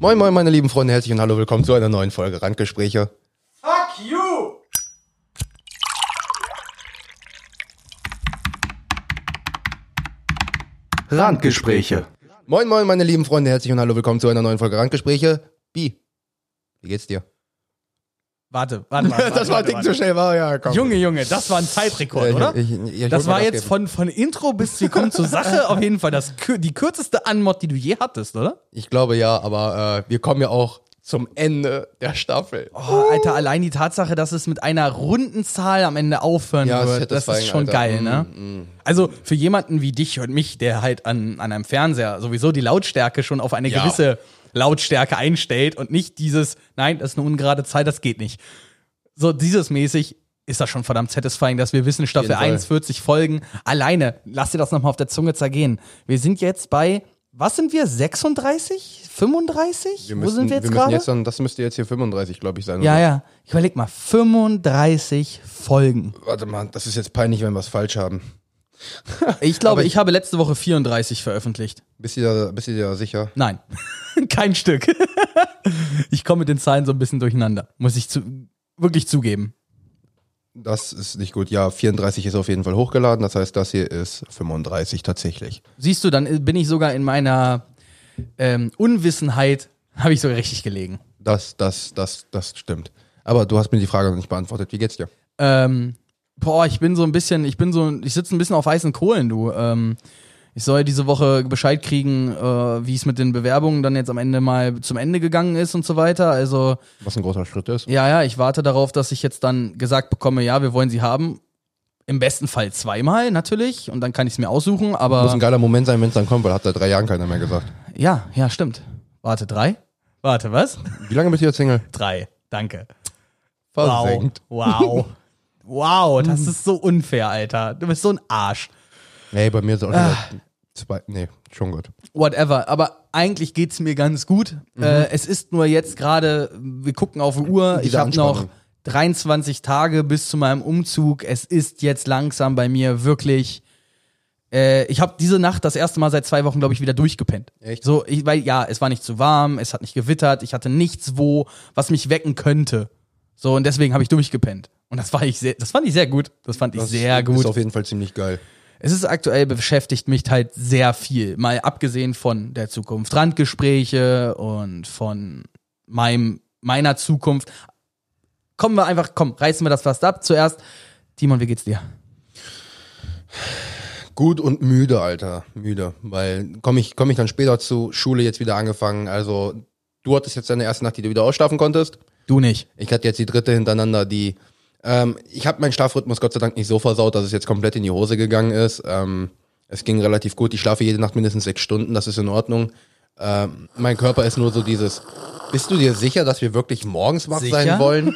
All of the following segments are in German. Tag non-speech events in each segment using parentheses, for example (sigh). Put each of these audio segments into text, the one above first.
Moin moin meine lieben Freunde, herzlich und hallo, willkommen zu einer neuen Folge Randgespräche. Fuck you! Randgespräche. Moin moin meine lieben Freunde, herzlich und hallo, willkommen zu einer neuen Folge Randgespräche. Bi, wie geht's dir? Warte, warte, (laughs) warte. das war ein warte, Ding warte. zu schnell, war ja komm. Junge, Junge, das war ein Zeitrekord, Ja, oder? ich- ich- ich das war jetzt geben. von, von Intro bis wir kommen zur Sache (laughs) auf jeden Fall das, die kürzeste Anmod, die du je hattest, oder? Ich glaube ja, aber äh, wir kommen ja auch zum Ende der Staffel. Oh, Alter, allein die Tatsache, dass es mit einer runden Zahl am Ende aufhören Ja, wird, das ist schon Alter. geil, ne? Mm, Also für jemanden wie dich und mich, der halt an, an einem Fernseher sowieso die Lautstärke schon auf eine Ja. gewisse Lautstärke einstellt und nicht dieses, nein, das ist eine ungerade Zahl, das geht nicht. So dieses mäßig ist das schon verdammt satisfying, dass wir wissen, Staffel jeden Fall. 1, 40 Folgen. Alleine, lass dir das nochmal auf der Zunge zergehen. Wir sind jetzt bei, was sind wir, 36? 35? Wir Wo müssen, sind wir jetzt gerade? das müsste jetzt hier 35, glaube ich, sein. Ja, oder? ja. Ich überleg mal, 35 Folgen. Warte mal, das ist jetzt peinlich, wenn wir es falsch haben. Ich glaube, Aber ich habe letzte Woche 34 veröffentlicht. Bist du da, bist du dir da sicher? Nein, (laughs) kein Stück. (laughs) ich komme mit den Zahlen so ein bisschen durcheinander, muss ich zu, wirklich zugeben. Das ist nicht gut. Ja, 34 ist auf jeden Fall hochgeladen. Das heißt, das hier ist 35 tatsächlich. Siehst du, dann bin ich sogar in meiner ähm, Unwissenheit, (laughs) habe ich sogar richtig gelegen. Das, das, das, das stimmt. Aber du hast mir die Frage noch nicht beantwortet. Wie geht's dir? Ähm, boah, ich bin so ein bisschen, ich bin so, ich sitze ein bisschen auf heißen Kohlen, du. Ähm, ich soll diese Woche Bescheid kriegen, äh, wie es mit den Bewerbungen dann jetzt am Ende mal zum Ende gegangen ist und so weiter. Also Was ein großer Schritt ist. Ja, ja, ich warte darauf, dass ich jetzt dann gesagt bekomme, ja, wir wollen sie haben. Im besten Fall zweimal natürlich und dann kann ich es mir aussuchen, Muss aber ein geiler Moment sein, wenn es dann kommt, weil hat seit drei Jahren keiner mehr gesagt. ja, ja, stimmt. Warte, drei? Warte, was? Wie lange bist du jetzt Single? Drei, danke. Versenkt. Wow, wow. (laughs) Wow, das ist so unfair, Alter. Du bist so ein Arsch. Nee, bei mir ist auch Ah. zwei. Nee, schon gut. Whatever, aber eigentlich geht's mir ganz gut. Äh, es ist nur jetzt gerade, wir gucken auf die Uhr, ich Diese habe noch Anspannung. 23 Tage bis zu meinem Umzug. Es ist jetzt langsam bei mir wirklich. Äh, ich habe diese Nacht das erste Mal seit zwei Wochen, glaube ich, wieder durchgepennt. Echt? So, ich, weil ja, es war nicht zu warm, es hat nicht gewittert, ich hatte nichts wo, was mich wecken könnte. So und deswegen habe ich durchgepennt. Und das war ich sehr, das fand ich sehr gut. Das fand ich Das sehr gut. Ist auf jeden Fall ziemlich geil. Es ist aktuell beschäftigt mich halt sehr viel. Mal abgesehen von der Zukunft, Randgespräche und von meinem, meiner Zukunft. Kommen wir einfach, komm, reißen wir das fast ab. Zuerst, Timon, wie geht's dir? Gut und müde, Alter. Müde. Weil komme ich, komm ich dann später zu Schule jetzt wieder angefangen. Also, du hattest jetzt deine erste Nacht, die du wieder ausschlafen konntest. Du nicht. Ich hatte jetzt die dritte hintereinander, die. Ähm, ich habe meinen Schlafrhythmus Gott sei Dank nicht so versaut, dass es jetzt komplett in die Hose gegangen ist. Ähm, es ging relativ gut. Ich schlafe jede Nacht mindestens sechs Stunden, das ist in Ordnung. Ähm, mein Körper ist nur so dieses. Bist du dir sicher, dass wir wirklich morgens wach Sicher? sein wollen?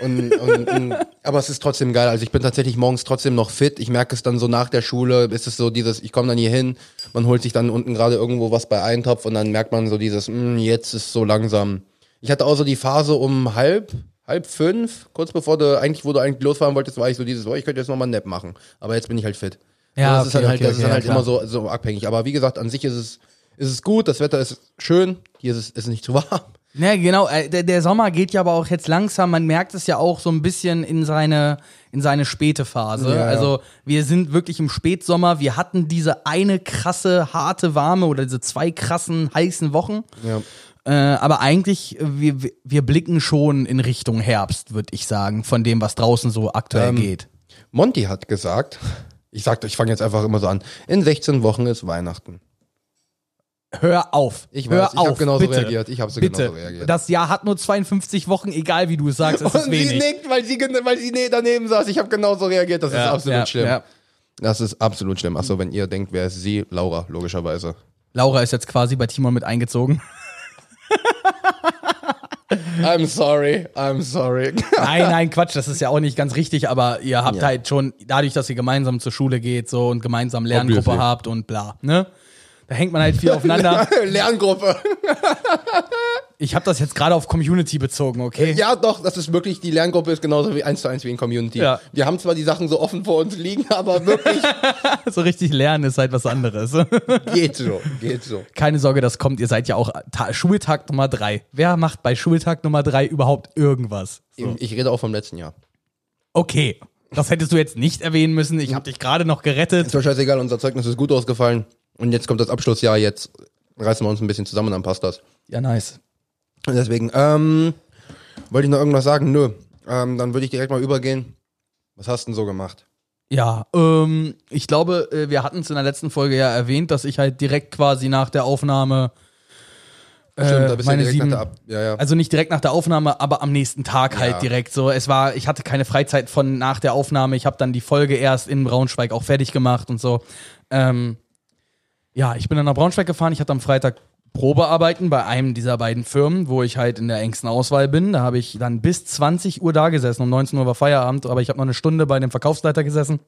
Und, und, und, aber es ist trotzdem geil. Also ich bin tatsächlich morgens trotzdem noch fit. Ich merke es dann so nach der Schule, ist es so dieses, ich komme dann hier hin, man holt sich dann unten gerade irgendwo was bei Eintopf und dann merkt man so dieses, "Hm, jetzt ist so langsam. Ich hatte auch so die Phase um halb, halb fünf, kurz bevor du eigentlich, wo du eigentlich losfahren wolltest, war ich so dieses, oh, ich könnte jetzt nochmal einen Nap machen. Aber jetzt bin ich halt fit. Ja, das ist okay, dann halt, okay, das ist okay, dann halt ja, immer so, so abhängig. Aber wie gesagt, an sich ist es, ist es gut, das Wetter ist schön, hier ist es ist nicht zu warm. Ja, genau. äh, Der, der Sommer geht ja aber auch jetzt langsam. Man merkt es ja auch so ein bisschen in seine, in seine späte Phase. Ja, ja. Also wir sind wirklich im Spätsommer. Wir hatten diese eine krasse, harte, warme oder diese zwei krassen, heißen Wochen. Ja. Äh, aber eigentlich, wir, wir- blicken schon in Richtung Herbst, würde ich sagen, von dem, was draußen so aktuell Ähm, geht. Monty hat gesagt, ich sagte, ich fange jetzt einfach immer so an, in 16 Wochen ist Weihnachten. Hör auf. Ich Hör weiß, ich auf, hab genauso bitte. reagiert. Ich hab so bitte. genauso reagiert. Das Jahr hat nur 52 Wochen, egal wie du es sagst, es ist Und sie nickt, weil sie, weil sie ne- daneben saß. Ich habe genauso reagiert. Das ist Ja, absolut ja, schlimm. ja. Das ist absolut schlimm. Achso, wenn ihr denkt, wer ist sie? Laura, logischerweise. Laura ist jetzt quasi bei Timon mit eingezogen. I'm sorry, I'm sorry. (laughs) Nein, nein, Quatsch, das ist ja auch nicht ganz richtig, aber ihr habt Ja. halt schon, dadurch, dass ihr gemeinsam zur Schule geht so und gemeinsam Lerngruppe Obviously. habt und bla, ne? Da hängt man halt viel (laughs) aufeinander. Lerngruppe. (laughs) Ich habe das jetzt gerade auf Community bezogen, okay? Ja, doch, das ist wirklich, die Lerngruppe ist genauso wie eins zu eins wie in Community. Ja. Wir haben zwar die Sachen so offen vor uns liegen, (laughs) aber wirklich (laughs) So richtig lernen ist halt was anderes. (laughs) geht so, geht so. Keine Sorge, das kommt. Ihr seid ja auch Ta Schultag Nummer drei. Wer macht bei Schultag Nummer drei überhaupt irgendwas? So. Ich rede auch vom letzten Jahr. Okay. Das hättest du jetzt nicht erwähnen müssen. Ich habe dich gerade noch gerettet. Ist doch scheißegal, unser Zeugnis ist gut ausgefallen. Und jetzt kommt das Abschlussjahr, jetzt reißen wir uns ein bisschen zusammen dann passt das. Ja, nice. Deswegen, ähm, wollte ich noch irgendwas sagen? Nö. Ähm, dann würde ich direkt mal übergehen. Was hast du denn so gemacht? Ja, ähm, ich glaube, äh, wir hatten es in der letzten Folge ja erwähnt, dass ich halt direkt quasi nach der Aufnahme Stimmt, da äh, bist du meine direkt sieben, ja, ja. also nicht direkt nach der Aufnahme, aber am nächsten Tag halt Ja. direkt so. Es war, ich hatte keine Freizeit von nach der Aufnahme. Ich habe dann die Folge erst in Braunschweig auch fertig gemacht und so. Ähm, ja, ich bin dann nach Braunschweig gefahren. Ich hatte am Freitag Probearbeiten bei einem dieser beiden Firmen, wo ich halt in der engsten Auswahl bin. Da habe ich dann bis 20 Uhr da gesessen. Um 19 Uhr war Feierabend, aber ich habe noch eine Stunde bei dem Verkaufsleiter gesessen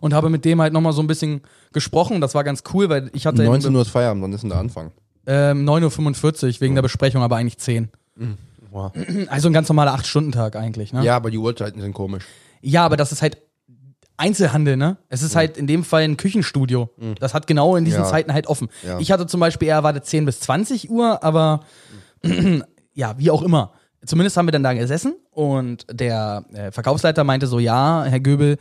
und habe mit dem halt nochmal so ein bisschen gesprochen. Das war ganz cool, weil ich hatte 19 Uhr ist Feierabend, wann ist denn der Anfang? ähm, 9.45 Uhr wegen der Besprechung, aber eigentlich 10. Wow. Also ein ganz normaler 8-Stunden-Tag eigentlich, ne? Ja, aber die Uhrzeiten sind komisch. Ja, aber das ist halt Einzelhandel, ne? Es ist halt in dem Fall ein Küchenstudio. Das hat genau in diesen Ja. Zeiten halt offen. Ja. Ich hatte zum Beispiel eher erwartet 10 bis 20 Uhr, aber (clears throat) ja, wie auch immer. Zumindest haben wir dann da gesessen und der äh, Verkaufsleiter meinte so, ja, Herr Göbel,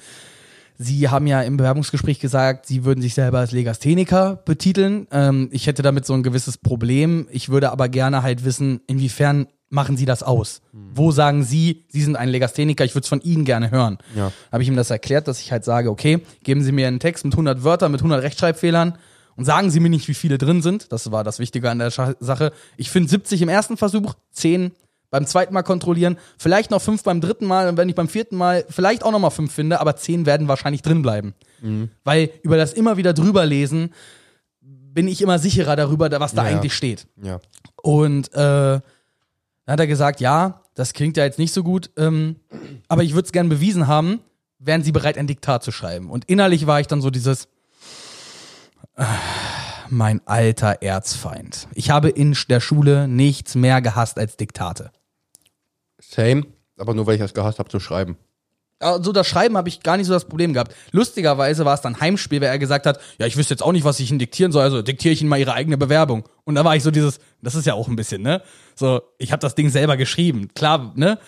Sie haben ja im Bewerbungsgespräch gesagt, Sie würden sich selber als Legastheniker betiteln. Ähm, ich hätte damit so ein gewisses Problem. Ich würde aber gerne halt wissen, inwiefern machen Sie das aus? Wo sagen Sie, Sie sind ein Legastheniker, ich würde es von Ihnen gerne hören. Ja. Habe ich ihm das erklärt, dass ich halt sage, okay, geben Sie mir einen Text mit 100 Wörtern, mit 100 Rechtschreibfehlern und sagen Sie mir nicht, wie viele drin sind. Das war das Wichtige an der Sache. Ich finde 70 im ersten Versuch, 10 beim zweiten Mal kontrollieren, vielleicht noch 5 beim dritten Mal und wenn ich beim vierten Mal vielleicht auch noch mal 5 finde, aber 10 werden wahrscheinlich drin bleiben. Weil über das immer wieder drüber lesen bin ich immer sicherer darüber, was da ja. eigentlich steht. Ja. Und äh, dann hat er gesagt, ja, das klingt ja jetzt nicht so gut, ähm, aber ich würde es gern bewiesen haben, wären Sie bereit, ein Diktat zu schreiben. Und innerlich war ich dann so dieses, äh, mein alter Erzfeind. Ich habe in der Schule nichts mehr gehasst als Diktate. Same, aber nur weil ich das gehasst habe zu schreiben. Also das Schreiben habe ich gar nicht so das Problem gehabt. Lustigerweise war es dann Heimspiel, weil er gesagt hat, ja, ich wüsste jetzt auch nicht, was ich Ihnen diktieren soll, also diktiere ich Ihnen mal Ihre eigene Bewerbung. Und da war ich so dieses, das ist ja auch ein bisschen, ne? So, ich habe das Ding selber geschrieben, klar, ne?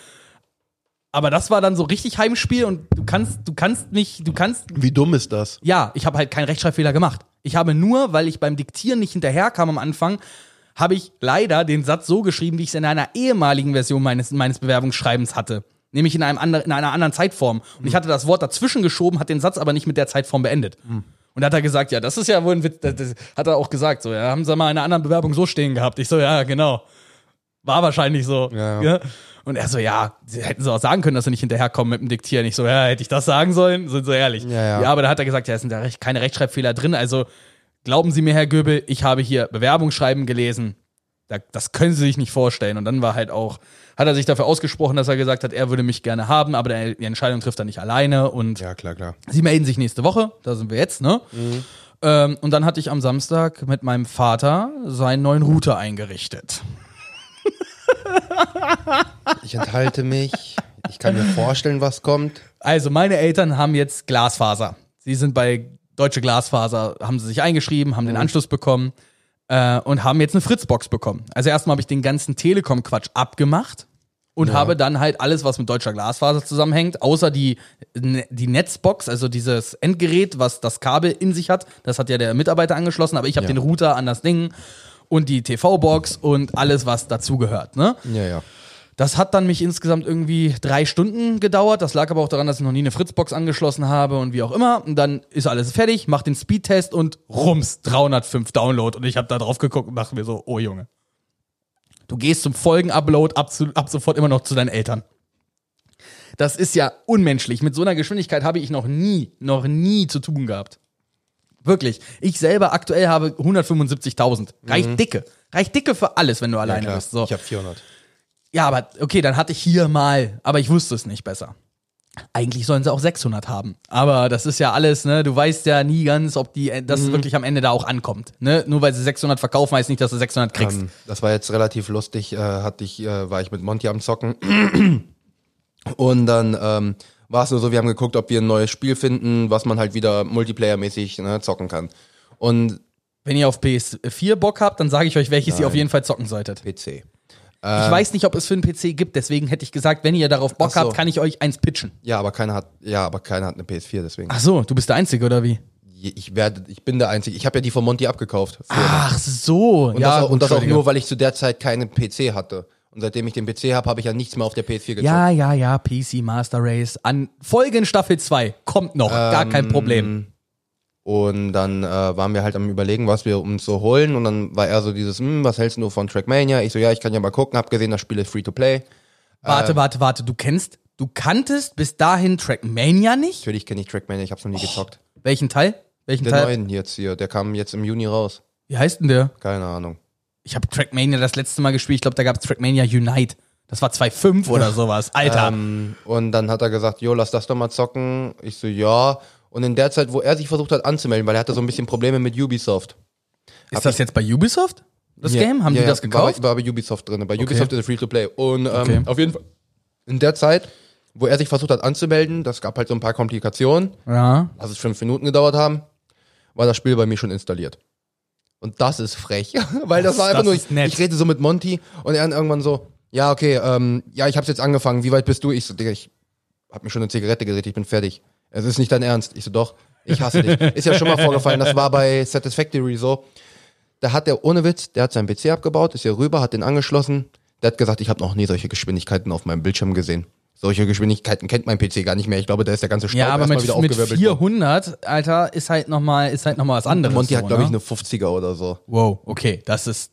Aber das war dann so richtig Heimspiel und du kannst, du kannst mich, du kannst, Wie dumm ist das? ja, ich habe halt keinen Rechtschreibfehler gemacht. Ich habe nur, weil ich beim Diktieren nicht hinterherkam am Anfang, habe ich leider den Satz so geschrieben, wie ich es in einer ehemaligen Version meines, meines Bewerbungsschreibens hatte. Nämlich in, einem ander, in einer anderen Zeitform. Und ich hatte das Wort dazwischen geschoben, hat den Satz aber nicht mit der Zeitform beendet. Und da hat er gesagt, ja, das ist ja wohl ein Witz, das, das hat er auch gesagt, so, ja, haben sie mal in einer anderen Bewerbung so stehen gehabt. Ich so, ja, genau. War wahrscheinlich so. Ja. Ja. Und er so, ja, hätten sie auch sagen können, dass sie nicht hinterherkommen mit dem Diktieren. Ich so, ja, hätte ich das sagen sollen? Sind so ehrlich. Ja, ja. aber da hat er gesagt, ja, es sind da keine Rechtschreibfehler drin. Also glauben Sie mir, Herr Göbel, ich habe hier Bewerbungsschreiben gelesen. Da, das können Sie sich nicht vorstellen. Und dann war halt auch, hat er sich dafür ausgesprochen, dass er gesagt hat, er würde mich gerne haben, aber die Entscheidung trifft er nicht alleine. Und Ja, klar, klar. Sie melden sich nächste Woche, da sind wir jetzt, ne? Ähm, und dann hatte ich am Samstag mit meinem Vater seinen neuen Router eingerichtet. Ich enthalte mich. Ich kann mir vorstellen, was kommt. Also, meine Eltern haben jetzt Glasfaser. Sie sind bei Deutsche Glasfaser, haben sie sich eingeschrieben, haben den Anschluss bekommen äh, und haben jetzt eine Fritzbox bekommen. Also erstmal habe ich den ganzen Telekom-Quatsch abgemacht und habe dann halt alles, was mit deutscher Glasfaser zusammenhängt, außer die, die Netzbox, also dieses Endgerät, was das Kabel in sich hat, das hat ja der Mitarbeiter angeschlossen, aber ich habe Ja. den Router an das Ding und die TV-Box und alles, was dazugehört. Ne? Ja, ja. Das hat dann mich insgesamt irgendwie drei Stunden gedauert. Das lag aber auch daran, dass ich noch nie eine Fritzbox angeschlossen habe und wie auch immer. Und dann ist alles fertig, mach den Speedtest und rums, 305 Download. Und ich habe da drauf geguckt und dachte mir so, oh Junge. Du gehst zum Folgen-Upload ab, zu- ab sofort immer noch zu deinen Eltern. Das ist ja unmenschlich. Mit so einer Geschwindigkeit habe ich noch nie, noch nie zu tun gehabt. Wirklich. Ich selber aktuell habe 175.000. Reicht dicke. Reicht dicke für alles, wenn du alleine klar. bist. So. Ich habe 400. Ja, aber okay, dann hatte ich hier mal, aber ich wusste es nicht besser. Eigentlich sollen sie auch 600 haben. Aber das ist ja alles, ne? Du weißt ja nie ganz, ob die, äh, das wirklich am Ende da auch ankommt. Ne? Nur weil sie 600 verkaufen, heißt nicht, dass du 600 kriegst. Ähm, das war jetzt relativ lustig. Äh, hatte ich, äh, war ich mit Monty am Zocken. (clears throat) Und dann ähm, war es nur so, wir haben geguckt, ob wir ein neues Spiel finden, was man halt wieder multiplayer-mäßig ne, zocken kann. Und Wenn ihr auf PS4 Bock habt, dann sage ich euch, welches ihr auf jeden Fall zocken solltet. PC. Ich weiß nicht, ob es für einen PC gibt, deswegen hätte ich gesagt, wenn ihr darauf Bock so. habt, kann ich euch eins pitchen. Ja, aber keiner hat, ja, aber keiner hat eine PS4, deswegen. Ach so, du bist der Einzige, oder wie? Ich werde, ich bin der Einzige. Ich habe ja die von Monty abgekauft. Ach so, Und ja. das, auch, und das auch nur, weil ich zu der Zeit keinen PC hatte. Und seitdem ich den PC habe, habe ich ja nichts mehr auf der PS4 gezockt. Ja, ja, ja, PC Master Race. An Folge in Staffel 2 kommt noch, gar Ähm, kein Problem. Und dann äh, waren wir halt am überlegen, was wir uns so holen. Und dann war er so dieses, hm, was hältst du von Trackmania? Ich so, ja, ich kann ja mal gucken. Hab gesehen, das Spiel ist free to play. Warte, warte, warte. Du kennst, du kanntest bis dahin Trackmania nicht? Natürlich kenne ich Trackmania, ich hab's noch nie gezockt. Welchen Teil? Welchen Der Teil? neuen jetzt hier, der kam jetzt im Juni raus. Wie heißt denn der? Keine Ahnung. Ich habe Trackmania das letzte Mal gespielt. Ich glaube, da gab es Trackmania Unite. Das war 2.5 oder (laughs) sowas. Alter. Ähm, und dann hat er gesagt, jo, lass das doch mal zocken. Ich so, ja. Und in der Zeit, wo er sich versucht hat anzumelden, weil er hatte so ein bisschen Probleme mit Ubisoft. ist das jetzt bei Ubisoft? Das Ja, Game? Haben ja, die das gekauft? War, war bei Ubisoft drin. Bei Ubisoft ist es free to play. Und ähm, Okay. auf jeden Fall in der Zeit, wo er sich versucht hat anzumelden, das gab halt so ein paar Komplikationen, ja. lass es fünf Minuten gedauert haben, war das Spiel bei mir schon installiert. Und das ist frech, (laughs) weil das, Das- war einfach das nur, ist nett. ich rede so mit Monty und er dann irgendwann so, ja, okay, ähm, ja, ich hab's jetzt angefangen, wie weit bist du? Ich so, Digga, ich hab mir schon eine Zigarette gedreht, ich bin fertig. Es ist nicht dein Ernst. Ich so, doch, ich hasse dich. Ist ja schon mal vorgefallen, das war bei Satisfactory so. Da hat der ohne Witz, der hat seinen PC abgebaut, ist hier rüber, hat den angeschlossen. Der hat gesagt, ich habe noch nie solche Geschwindigkeiten auf meinem Bildschirm gesehen. Solche Geschwindigkeiten kennt mein PC gar nicht mehr. Ich glaube, da ist der ganze Staub Ja, aber erstmal mit, wieder mit aufgewirbelt. 400, Alter, ist halt nochmal halt noch mal was anderes. Monty hat, so, glaube ich, ne? eine 50er oder so. Wow, okay, das ist.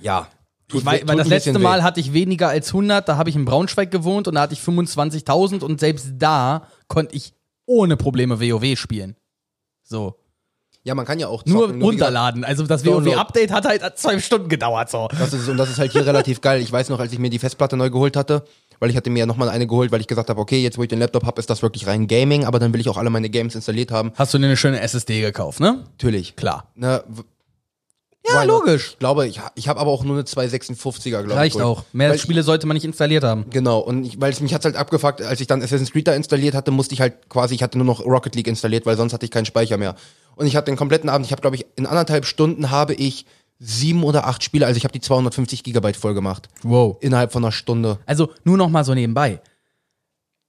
Ja. Ich weiß, weil das letzte Mal hatte ich weniger als 100, da habe ich in Braunschweig gewohnt und da hatte ich 25.000 und selbst da konnte ich ohne Probleme WoW spielen. So. Ja, man kann ja auch Nur zocken, wie gesagt, runterladen. Also das. WoW-Update hat halt zwei Stunden gedauert, so. Das ist, und das ist halt hier relativ geil. Ich weiß noch, als ich mir die Festplatte neu geholt hatte, weil ich hatte mir ja nochmal eine geholt, weil ich gesagt habe, okay, jetzt wo ich den Laptop habe, ist das wirklich rein Gaming, aber dann will ich auch alle meine Games installiert haben. Hast du dir eine schöne SSD gekauft, ne? Natürlich. Klar. Ne, w- Ja, why not? logisch. Ich glaube, ich, ich habe aber auch nur eine 256er, glaube ich. Reicht auch. Mehr weil, Spiele sollte man nicht installiert haben. Genau, und ich, weil es mich hat's halt abgefuckt, als ich dann Assassin's Creed da installiert hatte, musste ich halt quasi, ich hatte nur noch Rocket League installiert, weil sonst hatte ich keinen Speicher mehr. Und ich hatte den kompletten Abend, ich habe glaube ich, in anderthalb Stunden habe ich sieben oder acht Spiele, also ich habe die 250 Gigabyte voll gemacht. Wow. Innerhalb von einer Stunde. Also nur noch mal so nebenbei.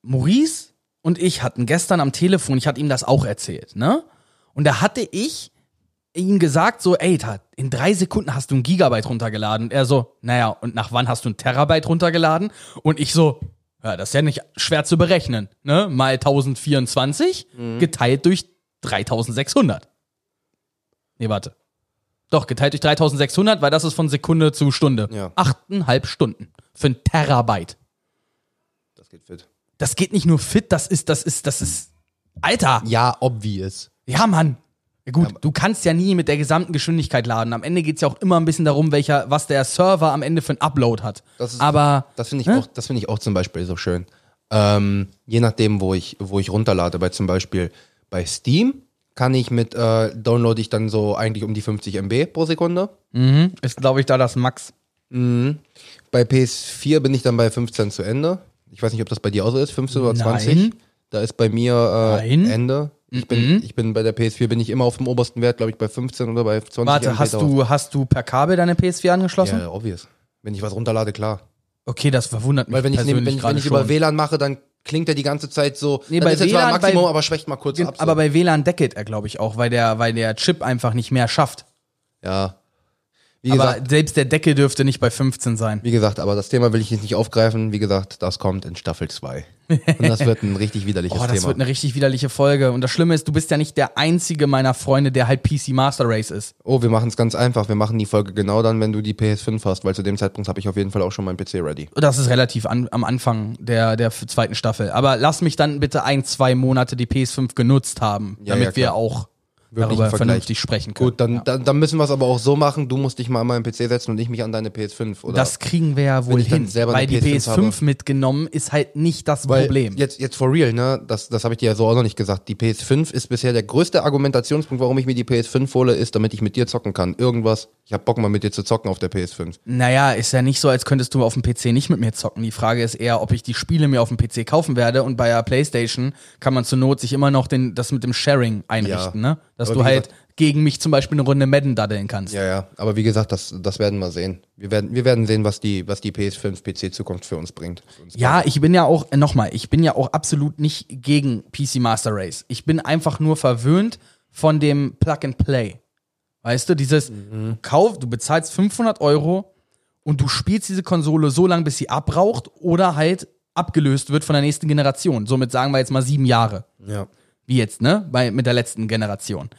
Maurice und ich hatten gestern am Telefon, ich hatte ihm das auch erzählt, ne? Und da hatte ich ihm gesagt so, ey, in drei Sekunden hast du ein Gigabyte runtergeladen. Und er so, naja, und nach wann hast du ein Terabyte runtergeladen? Und ich so, ja, das ist ja nicht schwer zu berechnen, ne? Mal 1024 geteilt durch 3600. Nee, warte. Doch, geteilt durch 3600, weil das ist von Sekunde zu Stunde. Ja. Achteinhalb Stunden für ein Terabyte. Das geht fit. Das geht nicht nur fit, das ist, das ist, das ist. Alter! Ja, obvious. Ja, Mann. Ja, gut, du kannst ja nie mit der gesamten Geschwindigkeit laden. Am Ende geht's ja auch immer ein bisschen darum, welcher, was der Server am Ende für ein Upload hat. Das ist- Aber Das finde ich Hä? auch, das finde ich auch zum Beispiel so schön. Ähm, je nachdem, wo ich, wo ich runterlade, bei zum Beispiel bei Steam kann ich mit, äh, download ich dann so eigentlich um die 50 MB pro Sekunde. mhm, ist, glaube ich, da das Max. Bei PS4 bin ich dann bei 15 zu Ende. Ich weiß nicht, ob das bei dir auch so ist, 15 oder 20. Nein. Da ist bei mir äh. Ende. Ich bin, ich bin bei der PS4 bin ich immer auf dem obersten Wert, glaube ich, bei 15 oder bei 20 Warte, hast du, hast du per Kabel deine PS4 angeschlossen? Ja, obvious. Wenn ich was runterlade, klar. Okay, das verwundert mich Weil wenn ich, nehm, persönlich wenn, wenn ich über WLAN mache, dann klingt er die ganze Zeit so. Nee, bei ist zwar WLAN, Maximum, bei- aber schwächt mal kurz ab. So. Aber bei WLAN deckelt er, glaube ich, auch, weil der, weil der Chip einfach nicht mehr schafft. ja. Wie Aber gesagt, selbst der Deckel dürfte nicht bei 15 sein. wie gesagt, aber das Thema will ich jetzt nicht aufgreifen. Wie gesagt, das kommt in Staffel 2. Und das wird ein richtig widerliches Oh, das Thema. wird eine richtig widerliche Folge. Und das Schlimme ist, du bist ja nicht der einzige meiner Freunde, der halt PC Master Race ist. oh, wir machen es ganz einfach. Wir machen die Folge genau dann, wenn du die PS5 hast, weil zu dem Zeitpunkt habe ich auf jeden Fall auch schon meinen PC ready. Das ist relativ an, am Anfang der, der zweiten Staffel. Aber lass mich dann bitte ein, zwei Monate die PS5 genutzt haben, Ja, damit ja, wir auch Wirklich darüber vernünftig sprechen können. Gut, dann, ja. dann, dann müssen wir es aber auch so machen, du musst dich mal an meinen PC setzen und ich mich an deine PS5. Oder? das kriegen wir ja wohl hin, selber weil die PS5 PS5 habe. mitgenommen ist halt nicht das Weil Problem. Jetzt, jetzt for real, ne? Das, das habe ich dir ja so auch noch nicht gesagt. Die PS5 ist bisher der größte Argumentationspunkt, warum ich mir die PS5 hole, ist, damit ich mit dir zocken kann. Irgendwas. Ich hab Bock mal mit dir zu zocken auf der PS5. Naja, ist ja nicht so, als könntest du auf dem PC nicht mit mir zocken. Die Frage ist eher, ob ich die Spiele mir auf dem PC kaufen werde und bei der Playstation kann man zur Not sich immer noch den, das mit dem Sharing einrichten, Ja. ne? Dass Aber du halt gesagt- gegen mich zum Beispiel eine Runde Madden daddeln kannst. Ja, ja. Aber wie gesagt, das, das werden wir sehen. Wir werden, wir werden sehen, was die, was die PS5 PC-Zukunft für uns bringt. Für uns Ja, ich bin ja auch, äh, nochmal, ich bin ja auch absolut nicht gegen PC Master Race. Ich bin einfach nur verwöhnt von dem Plug and Play. Weißt du, dieses Kauf, du bezahlst 500 Euro und du spielst diese Konsole so lange, bis sie abraucht oder halt abgelöst wird von der nächsten Generation. Somit sagen wir jetzt mal sieben Jahre. Ja. Wie jetzt, ne? Bei, mit der letzten Generation.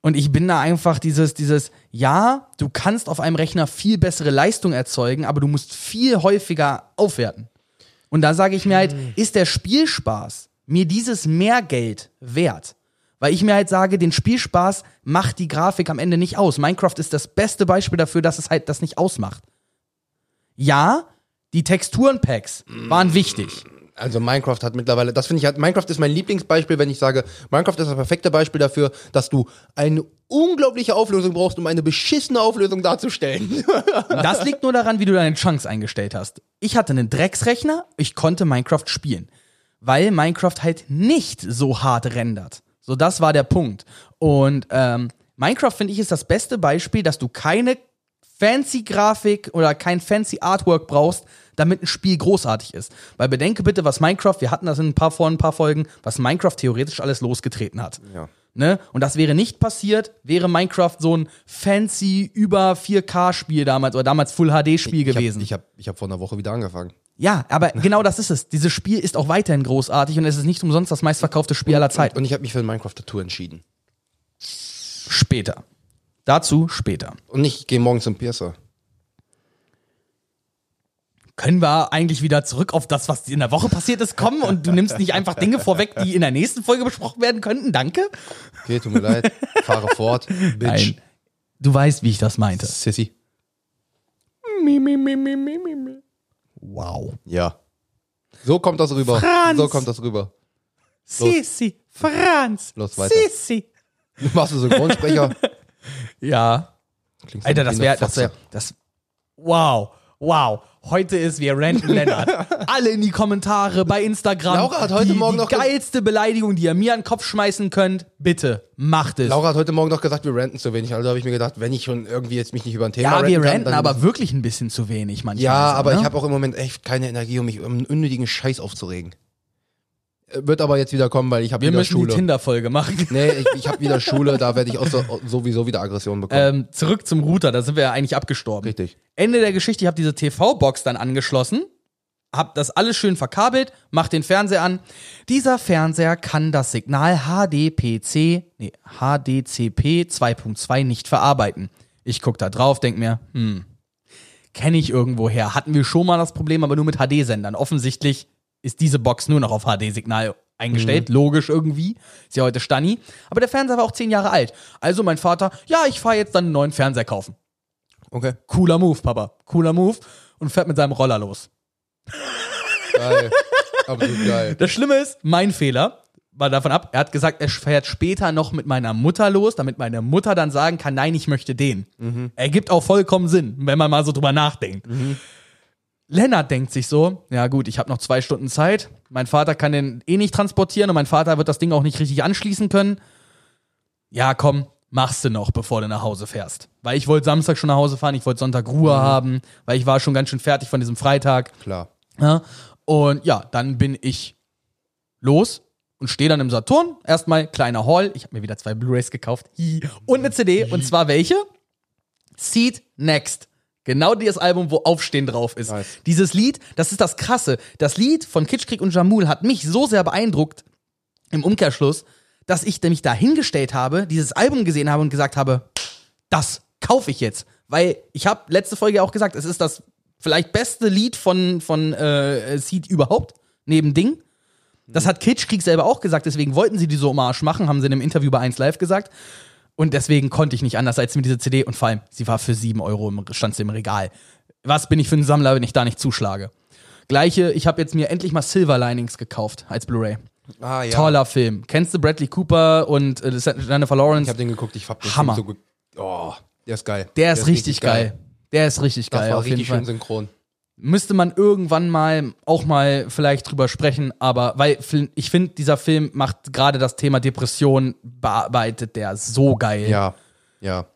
Und ich bin da einfach dieses, dieses, ja, du kannst auf einem Rechner viel bessere Leistung erzeugen, aber du musst viel häufiger aufwerten. Und da sage ich mir halt, ist der Spielspaß mir dieses Mehrgeld wert? Weil ich mir halt sage, den Spielspaß macht die Grafik am Ende nicht aus. Minecraft ist das beste Beispiel dafür, dass es halt das nicht ausmacht. Ja, die Texturenpacks waren wichtig. Also Minecraft hat mittlerweile, das finde ich halt, Minecraft ist mein Lieblingsbeispiel, wenn ich sage, Minecraft ist das perfekte Beispiel dafür, dass du eine unglaubliche Auflösung brauchst, um eine beschissene Auflösung darzustellen. (laughs) Das liegt nur daran, wie du deine Chunks eingestellt hast. Ich hatte einen Drecksrechner, ich konnte Minecraft spielen. Weil Minecraft halt nicht so hart rendert. So, das war der Punkt. Und ähm, Minecraft, finde ich, ist das beste Beispiel, dass du keine fancy Grafik oder kein fancy Artwork brauchst, damit ein Spiel großartig ist. Weil bedenke bitte, was Minecraft, wir hatten das in ein paar vor ein paar Folgen, was Minecraft theoretisch alles losgetreten hat. Ja. Ne? Und das wäre nicht passiert, wäre Minecraft so ein fancy über 4K-Spiel damals oder damals Full HD-Spiel gewesen. Ich habe ich hab vor einer Woche wieder angefangen. ja, aber (laughs) genau das ist es. Dieses Spiel ist auch weiterhin großartig und es ist nicht umsonst das meistverkaufte Spiel aller Zeiten. Und ich habe mich für ein Minecraft-Tattoo entschieden. Später. Dazu später. Und ich gehe morgen zum Piercer. Können wir eigentlich wieder zurück auf das, was in der Woche passiert ist, kommen und du nimmst nicht einfach Dinge vorweg, die in der nächsten Folge besprochen werden könnten? Danke. Okay, tut mir leid. Fahre fort. (laughs) Bitch. Nein. Du weißt, wie ich das meinte. Sissy. Wow. Ja. So kommt das rüber. Franz. So kommt das rüber. Sissi, Franz, Los, weiter. Sissi. Machst du Synchronsprecher? (laughs) Ja. Klingst Alter, das wäre, das wäre, das, wow, wow. Heute ist wir ranten Lennart. (laughs) Alle in die Kommentare bei Instagram. Laura hat heute die, Morgen die noch ge- geilste Beleidigung, die ihr mir an den Kopf schmeißen könnt. Bitte, macht es. Laura hat heute Morgen noch gesagt, wir ranten zu wenig. Also habe ich mir gedacht, wenn ich schon irgendwie jetzt mich nicht über ein Thema ja, wir kann, ranten dann- aber wirklich ein bisschen zu wenig manchmal. Ja, aber ne? ich habe auch im Moment echt keine Energie, um mich um einen unnötigen Scheiß aufzuregen. Wird aber jetzt wieder kommen, weil ich habe Wir wieder müssen Schule. die Tinder-Folge machen. nee, ich, ich habe wieder Schule, da werde ich auch so, sowieso wieder Aggression bekommen. Ähm, zurück zum Router, da sind wir ja eigentlich abgestorben. Richtig. Ende der Geschichte, ich habe diese TV-Box dann angeschlossen, hab das alles schön verkabelt, mach den Fernseher an. Dieser Fernseher kann das Signal HDPC, nee, HDCP 2.2 nicht verarbeiten. Ich guck da drauf, denk mir, hm, kenne ich irgendwoher. Hatten wir schon mal das Problem, aber nur mit HD-Sendern. Offensichtlich ist diese Box nur noch auf HD-Signal eingestellt, logisch irgendwie. Ist ja heute Stani. Aber der Fernseher war auch zehn Jahre alt. Also mein Vater, ja, ich fahre jetzt dann einen neuen Fernseher kaufen. Okay. Cooler Move, Papa. Cooler Move. Und fährt mit seinem Roller los. Geil. Absolut geil. Das Schlimme ist, mein Fehler war davon ab, er hat gesagt, er fährt später noch mit meiner Mutter los, damit meine Mutter dann sagen kann, nein, ich möchte den. Ergibt auch vollkommen Sinn, wenn man mal so drüber nachdenkt. Lennart denkt sich so, ja gut, ich habe noch zwei Stunden Zeit, mein Vater kann den eh nicht transportieren und mein Vater wird das Ding auch nicht richtig anschließen können. Ja, komm, machst du noch, bevor du nach Hause fährst. Weil ich wollte Samstag schon nach Hause fahren, ich wollte Sonntag Ruhe haben, weil ich war schon ganz schön fertig von diesem Freitag. Klar. Ja, und ja, dann bin ich los und stehe dann im Saturn. Erstmal kleiner Haul. Ich habe mir wieder zwei Blu-rays gekauft. Und eine CD. Und zwar welche? Seed Next. Genau das Album, wo Aufstehen drauf ist. Nice. Dieses Lied, das ist das Krasse. Das Lied von Kitschkrieg und Jamul hat mich so sehr beeindruckt, im Umkehrschluss, dass ich mich da hingestellt habe, dieses Album gesehen habe und gesagt habe, das kaufe ich jetzt. Weil ich habe letzte Folge auch gesagt, es ist das vielleicht beste Lied von, von äh, Seed überhaupt, neben Ding. Das hat Kitschkrieg selber auch gesagt, deswegen wollten sie diese Hommage machen, haben sie in einem Interview bei 1 Live gesagt. Und deswegen konnte ich nicht anders als mit dieser CD und vor allem, sie war für 7 Euro, im, stand sie im Regal. Was bin ich für ein Sammler, wenn ich da nicht zuschlage? Gleiche, ich habe jetzt mir endlich mal Silver Linings gekauft als Blu-ray. Ah, ja. Toller Film. Kennst du Bradley Cooper und äh, Jennifer Ich Lawrence? habe den geguckt, ich hab den Hammer. Film so gut. Oh, der ist geil. Der ist, richtig geil. Der ist richtig Das geil, war auf jeden richtig Fall. schön synchron. Müsste man irgendwann mal auch mal vielleicht drüber sprechen, aber weil ich finde, dieser Film macht gerade das Thema Depression, bearbeitet der so geil. Ja, ja.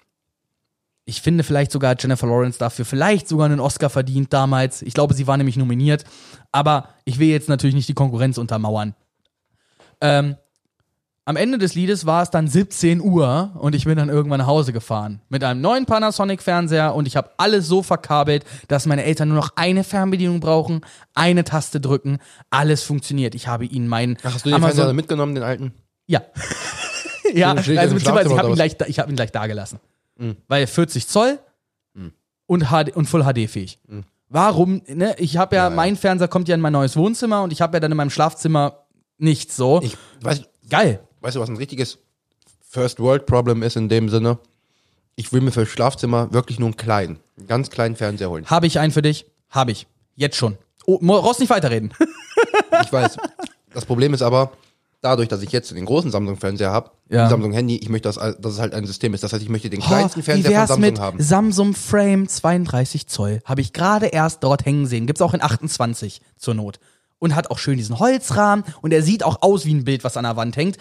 Ich finde vielleicht sogar Jennifer Lawrence dafür vielleicht sogar einen Oscar verdient damals. Ich glaube, sie war nämlich nominiert, aber ich will jetzt natürlich nicht die Konkurrenz untermauern. Ähm, am Ende des Liedes war es dann 17 Uhr und ich bin dann irgendwann nach Hause gefahren. Mit einem neuen Panasonic-Fernseher und ich habe alles so verkabelt, dass meine Eltern nur noch eine Fernbedienung brauchen, eine Taste drücken, alles funktioniert. Ich habe ihnen meinen Ach, hast du den Fernseher mitgenommen, den alten? ja. (laughs) ja, also beziehungsweise ich habe ihn, gleich, da- ich hab ihn gleich da gelassen. Weil 40 Zoll und, HD, und Full HD fähig. Warum, ne? Ich habe ja, mein Fernseher kommt ja in mein neues Wohnzimmer und ich habe ja dann in meinem Schlafzimmer nichts so. Ich weiß, Geil. Weißt du, was ein richtiges First World Problem ist in dem Sinne? Ich will mir für das Schlafzimmer wirklich nur einen kleinen, einen ganz kleinen Fernseher holen. Habe ich einen für dich? Habe ich. Jetzt schon. Oh, brauchst nicht weiterreden. (laughs) Ich weiß. Das Problem ist aber, dadurch, dass ich jetzt den großen Samsung-Fernseher habe, Ja. Samsung-Handy, ich möchte, dass, dass es halt ein System ist. Das heißt, ich möchte den Oh, kleinsten Fernseher von Samsung mit haben. Samsung Frame 32 Zoll? Habe ich gerade erst dort hängen sehen. Gibt's auch in 28 zur Not. Und hat auch schön diesen Holzrahmen und er sieht auch aus wie ein Bild, was an der Wand hängt.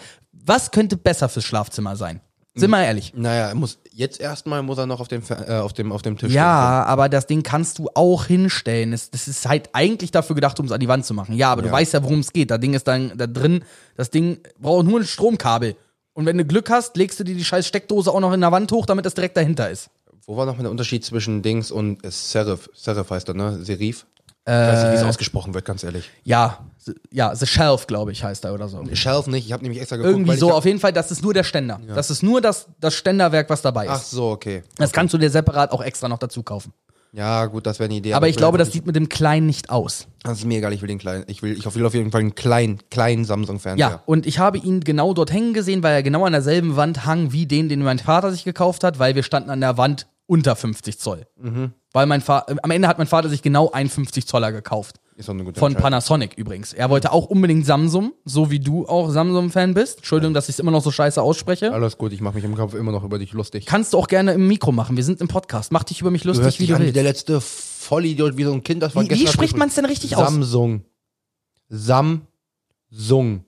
Was könnte besser fürs Schlafzimmer sein? Sind wir ehrlich. Naja, er muss, jetzt erstmal muss er noch auf dem, äh, auf dem, auf dem Tisch stehen. Ja, aber das Ding kannst du auch hinstellen. Das, das ist halt eigentlich dafür gedacht, um es an die Wand zu machen. Ja, aber du Ja. weißt ja, worum es geht. Das Ding ist dann da drin. Das Ding braucht nur ein Stromkabel. Und wenn du Glück hast, legst du dir die scheiß Steckdose auch noch in der Wand hoch, damit das direkt dahinter ist. Wo war nochmal der Unterschied zwischen Dings und äh, Serif? Serif heißt er, ne? Serif? Ich weiß nicht, wie es ausgesprochen wird, ganz ehrlich. Ja, ja, The Shelf, glaube ich, heißt er oder so. Shelf nicht, ich habe nämlich extra geguckt. Irgendwie so, ich auf jeden Fall, das ist nur der Ständer. Das ist nur das, das Ständerwerk, was dabei Ach ist. so, okay. Das kannst du dir separat auch extra noch dazu kaufen. Ja, gut, das wäre eine Idee. Aber ich will glaube, das sieht mit dem Kleinen nicht aus. Das ist mir egal, ich will den kleinen. Ich will, ich will auf jeden Fall einen kleinen, kleinen Samsung-Fernseher. Ja, und ich habe ihn genau dort hängen gesehen, weil er genau an derselben Wand hang wie den, den mein Vater sich gekauft hat, weil wir standen an der Wand unter 50 Zoll. Weil mein Vater, am Ende hat mein Vater sich genau einen 50 Zoller gekauft. Ist doch eine gute Von. Panasonic übrigens. Er wollte auch unbedingt Samsung, so wie du auch Samsung-Fan bist. Entschuldigung, dass ich es immer noch so scheiße ausspreche. Alles gut, ich mache mich im Kopf immer noch über dich lustig. Kannst du auch gerne im Mikro machen. Wir sind im Podcast. Mach dich über mich lustig, wie du an wie willst. der letzte Vollidiot, wie so ein Kind, das Wie, vergessen wie hat, spricht wie- man es denn richtig aus? Samsung. Samsung.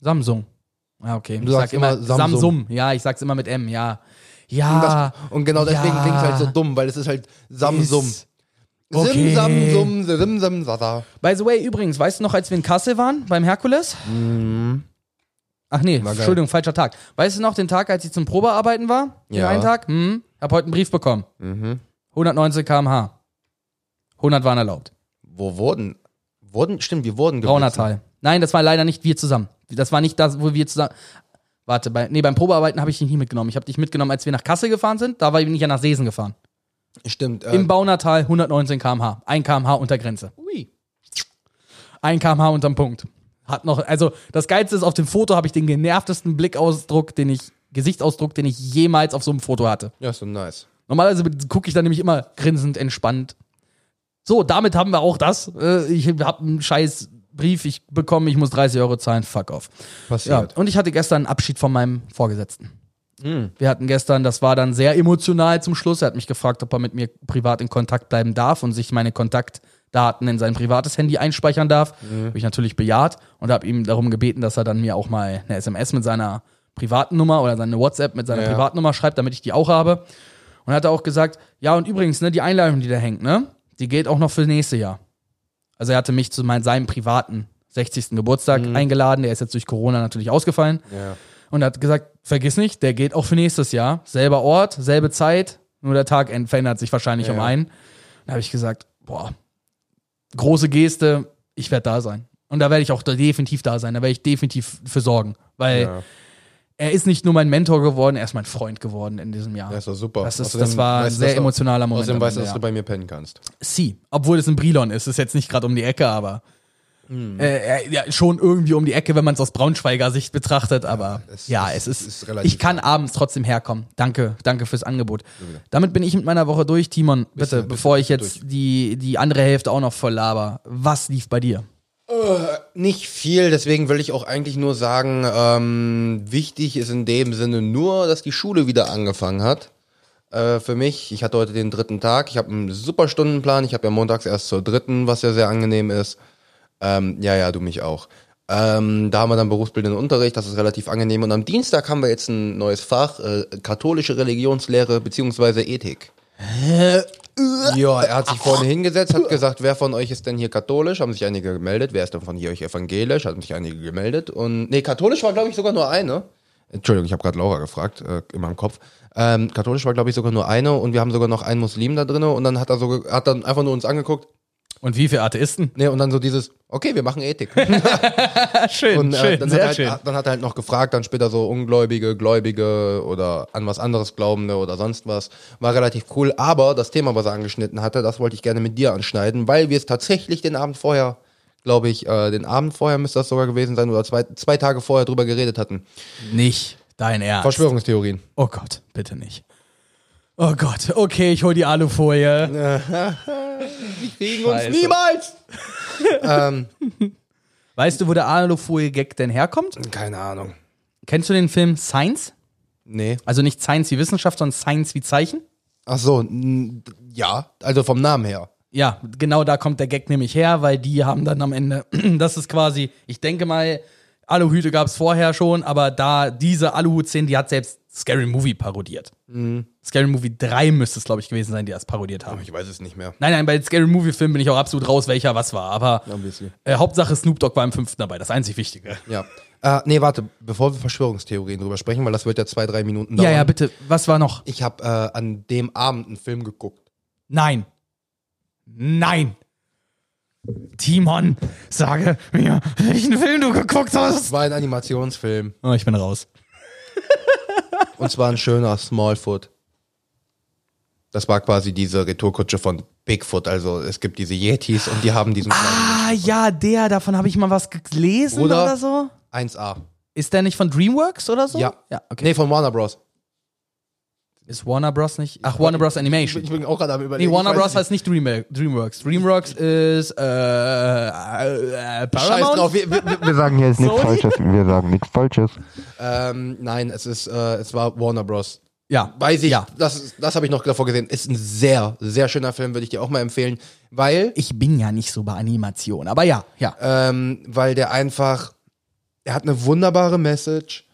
Samsung. Ja, okay. Du ich sag sagst immer immer Samsung. Samsung. Ja, ich sag's immer mit M, ja. Und, Ja. das, und genau deswegen ja. klingt es halt so dumm, weil es ist halt Samsung. Ist- Okay. Sim, sam, sum, sim, sam, sasa. By the way, übrigens, weißt du noch, als wir in Kassel waren, beim Herkules? Ach nee, Mhm. War geil. Entschuldigung, falscher Tag. Weißt du noch den Tag, als ich zum Probearbeiten war? Den Ja. einen Tag? Hm, hab heute einen Brief bekommen. Mhm. 119 km/h. 100 waren erlaubt. Wo wurden? Wurden? Stimmt, wir wurden Braunertal. Nein, das war leider nicht wir zusammen. Das war nicht das, wo wir zusammen. Warte, bei, nee, beim Probearbeiten habe ich dich nicht mitgenommen. Ich habe dich mitgenommen, als wir nach Kassel gefahren sind. Da war ich ja nach Seesen gefahren. Stimmt. Äh, Im Baunatal 119 km/h. 1 km/h unter Grenze. Ui. 1 km/h unterm Punkt. Hat noch, also das Geilste ist, auf dem Foto habe ich den genervtesten Blickausdruck, den ich, Gesichtsausdruck, den ich jemals auf so einem Foto hatte. Ja, ist so nice. Normalerweise gucke ich dann nämlich immer grinsend, entspannt. So, damit haben wir auch das. Äh, Ich habe einen scheiß Brief, ich bekomme, ich muss 30 Euro zahlen, fuck off. Ja, Passiert. und ich hatte gestern einen Abschied von meinem Vorgesetzten. Wir hatten gestern, das war dann sehr emotional zum Schluss. Er hat mich gefragt, ob er mit mir privat in Kontakt bleiben darf und sich meine Kontaktdaten in sein privates Handy einspeichern darf. Habe ich natürlich bejaht und habe ihm darum gebeten, dass er dann mir auch mal eine SMS mit seiner privaten Nummer oder seine WhatsApp mit seiner Ja. Privatnummer schreibt, damit ich die auch habe. Und hat er auch gesagt, ja und übrigens, ne, die Einladung, die da hängt, ne, die geht auch noch für nächstes Jahr. Also er hatte mich zu mein, seinem privaten 60. Geburtstag eingeladen, der ist jetzt durch Corona natürlich ausgefallen. Ja. Und er hat gesagt, vergiss nicht, der geht auch für nächstes Jahr. Selber Ort, selbe Zeit, nur der Tag verändert sich wahrscheinlich Ja. um einen. Da habe ich gesagt, boah, große Geste, ich werde da sein. Und da werde ich auch da definitiv da sein, da werde ich definitiv für sorgen. Weil Ja. Er ist nicht nur mein Mentor geworden, er ist mein Freund geworden in diesem Jahr. Das ist doch super. Das, ist, das war ein sehr emotionaler Moment. Außerdem weißt du, dass du bei mir pennen kannst. ja. Sie, obwohl es in Brilon ist, ist jetzt nicht gerade um die Ecke, aber Äh, äh, ja, schon irgendwie um die Ecke, wenn man es aus Braunschweiger Sicht betrachtet, aber es ja, ist- es ist, ist relativ ich kann abends trotzdem herkommen. Danke, danke fürs Angebot. Damit bin ich mit meiner Woche durch. Timon, bitte, bist bevor ich jetzt durch. die, die andere Hälfte auch noch voll laber, was lief bei dir? Nicht viel, deswegen will ich auch eigentlich nur sagen, ähm, wichtig ist in dem Sinne nur, dass die Schule wieder angefangen hat. Äh, für mich, ich hatte heute den dritten Tag, ich habe einen super Stundenplan, ich habe ja montags erst zur dritten, was ja sehr angenehm ist. Ähm, ja, ja, du mich auch. Ähm, da haben wir dann berufsbildenden Unterricht, das ist relativ angenehm. Und am Dienstag haben wir jetzt ein neues Fach, äh, katholische Religionslehre beziehungsweise Ethik. Ja, er hat sich vorne hingesetzt, hat gesagt, wer von euch ist denn hier katholisch? Haben sich einige gemeldet. Wer ist denn von hier euch evangelisch? Haben sich einige gemeldet. Und nee, katholisch war, glaube ich, sogar nur eine. Entschuldigung, ich habe gerade Laura gefragt, äh, in meinem Kopf. Ähm, katholisch war, glaube ich, sogar nur eine und wir haben sogar noch einen Muslim da drin und dann hat er so, hat dann einfach nur uns angeguckt. Und wie viele Atheisten? Nee, und dann so dieses, okay, wir machen Ethik. (laughs) schön, Und äh, dann, hat er halt, dann hat er halt noch gefragt, dann später so Ungläubige, Gläubige oder an was anderes Glaubende oder sonst was. War relativ cool. Aber das Thema, was er angeschnitten hatte, das wollte ich gerne mit dir anschneiden, weil wir es tatsächlich den Abend vorher, glaube ich, äh, den Abend vorher müsste das sogar gewesen sein oder zwei, zwei Tage vorher drüber geredet hatten. Nicht dein Ernst. Verschwörungstheorien. Oh Gott, bitte nicht. Oh Gott, okay, ich hol die Alufolie. (laughs) Die kriegen Scheiße. niemals! ähm, Weißt du, wo der Alufolie-Gag denn herkommt? keine Ahnung. Kennst du den Film Science? Nee. Also nicht Science wie Wissenschaft, sondern Science wie Zeichen? Ach so, n- ja, also vom Namen her. Ja, genau da kommt der Gag nämlich her, weil die haben dann am Ende, (clears throat) das ist quasi, ich denke mal, Aluhüte gab es vorher schon, aber da diese Aluhut-Szene, die hat selbst Scary Movie parodiert. Scary Movie 3 müsste es, glaube ich, gewesen sein, die das parodiert haben. Ich weiß es nicht mehr. Nein, nein, bei Scary Movie-Filmen bin ich auch absolut raus, welcher was war. Aber äh, Hauptsache Snoop Dogg war im fünften dabei, das einzig Wichtige. Ja. Äh, nee, warte, bevor wir Verschwörungstheorien drüber sprechen, weil das wird ja zwei, drei Minuten dauern. Ja, ja, bitte. Was war noch? Ich habe äh, an dem Abend einen Film geguckt. Nein. Nein. Timon, sage mir, welchen Film du geguckt Es hast. war ein Animationsfilm. Oh, ich bin raus. (laughs) Und zwar ein schöner Smallfoot. Das war quasi diese Retourkutsche von Bigfoot. Also es gibt diese Yetis und die haben diesen Ah, ja, der, davon habe ich mal was gelesen Oder- oder so. kleinen 1A. Ist der nicht von DreamWorks oder so? Ja. Ja, okay. Nee, von Warner Bros. Ist Warner Bros nicht? Ach, Warner Bros Animation. Ich bin auch gerade am überlegen. Nee, Warner Bros heißt nicht Dream Dreamworks. Dreamworks ist äh, äh, äh, Scheiß Paramount? drauf. Wir, wir, wir, sagen hier jetzt nichts? Falsches. Wir sagen nichts Falsches. ähm, nein, es ist, äh, es war Warner Bros. Ja. Weiß ich, Ja. das, das habe ich noch davor gesehen. Ist ein sehr, sehr schöner Film, würde ich dir auch mal empfehlen, weil Ich bin ja nicht so bei Animation, aber ja, ja. ähm, weil der einfach, er hat eine wunderbare Message.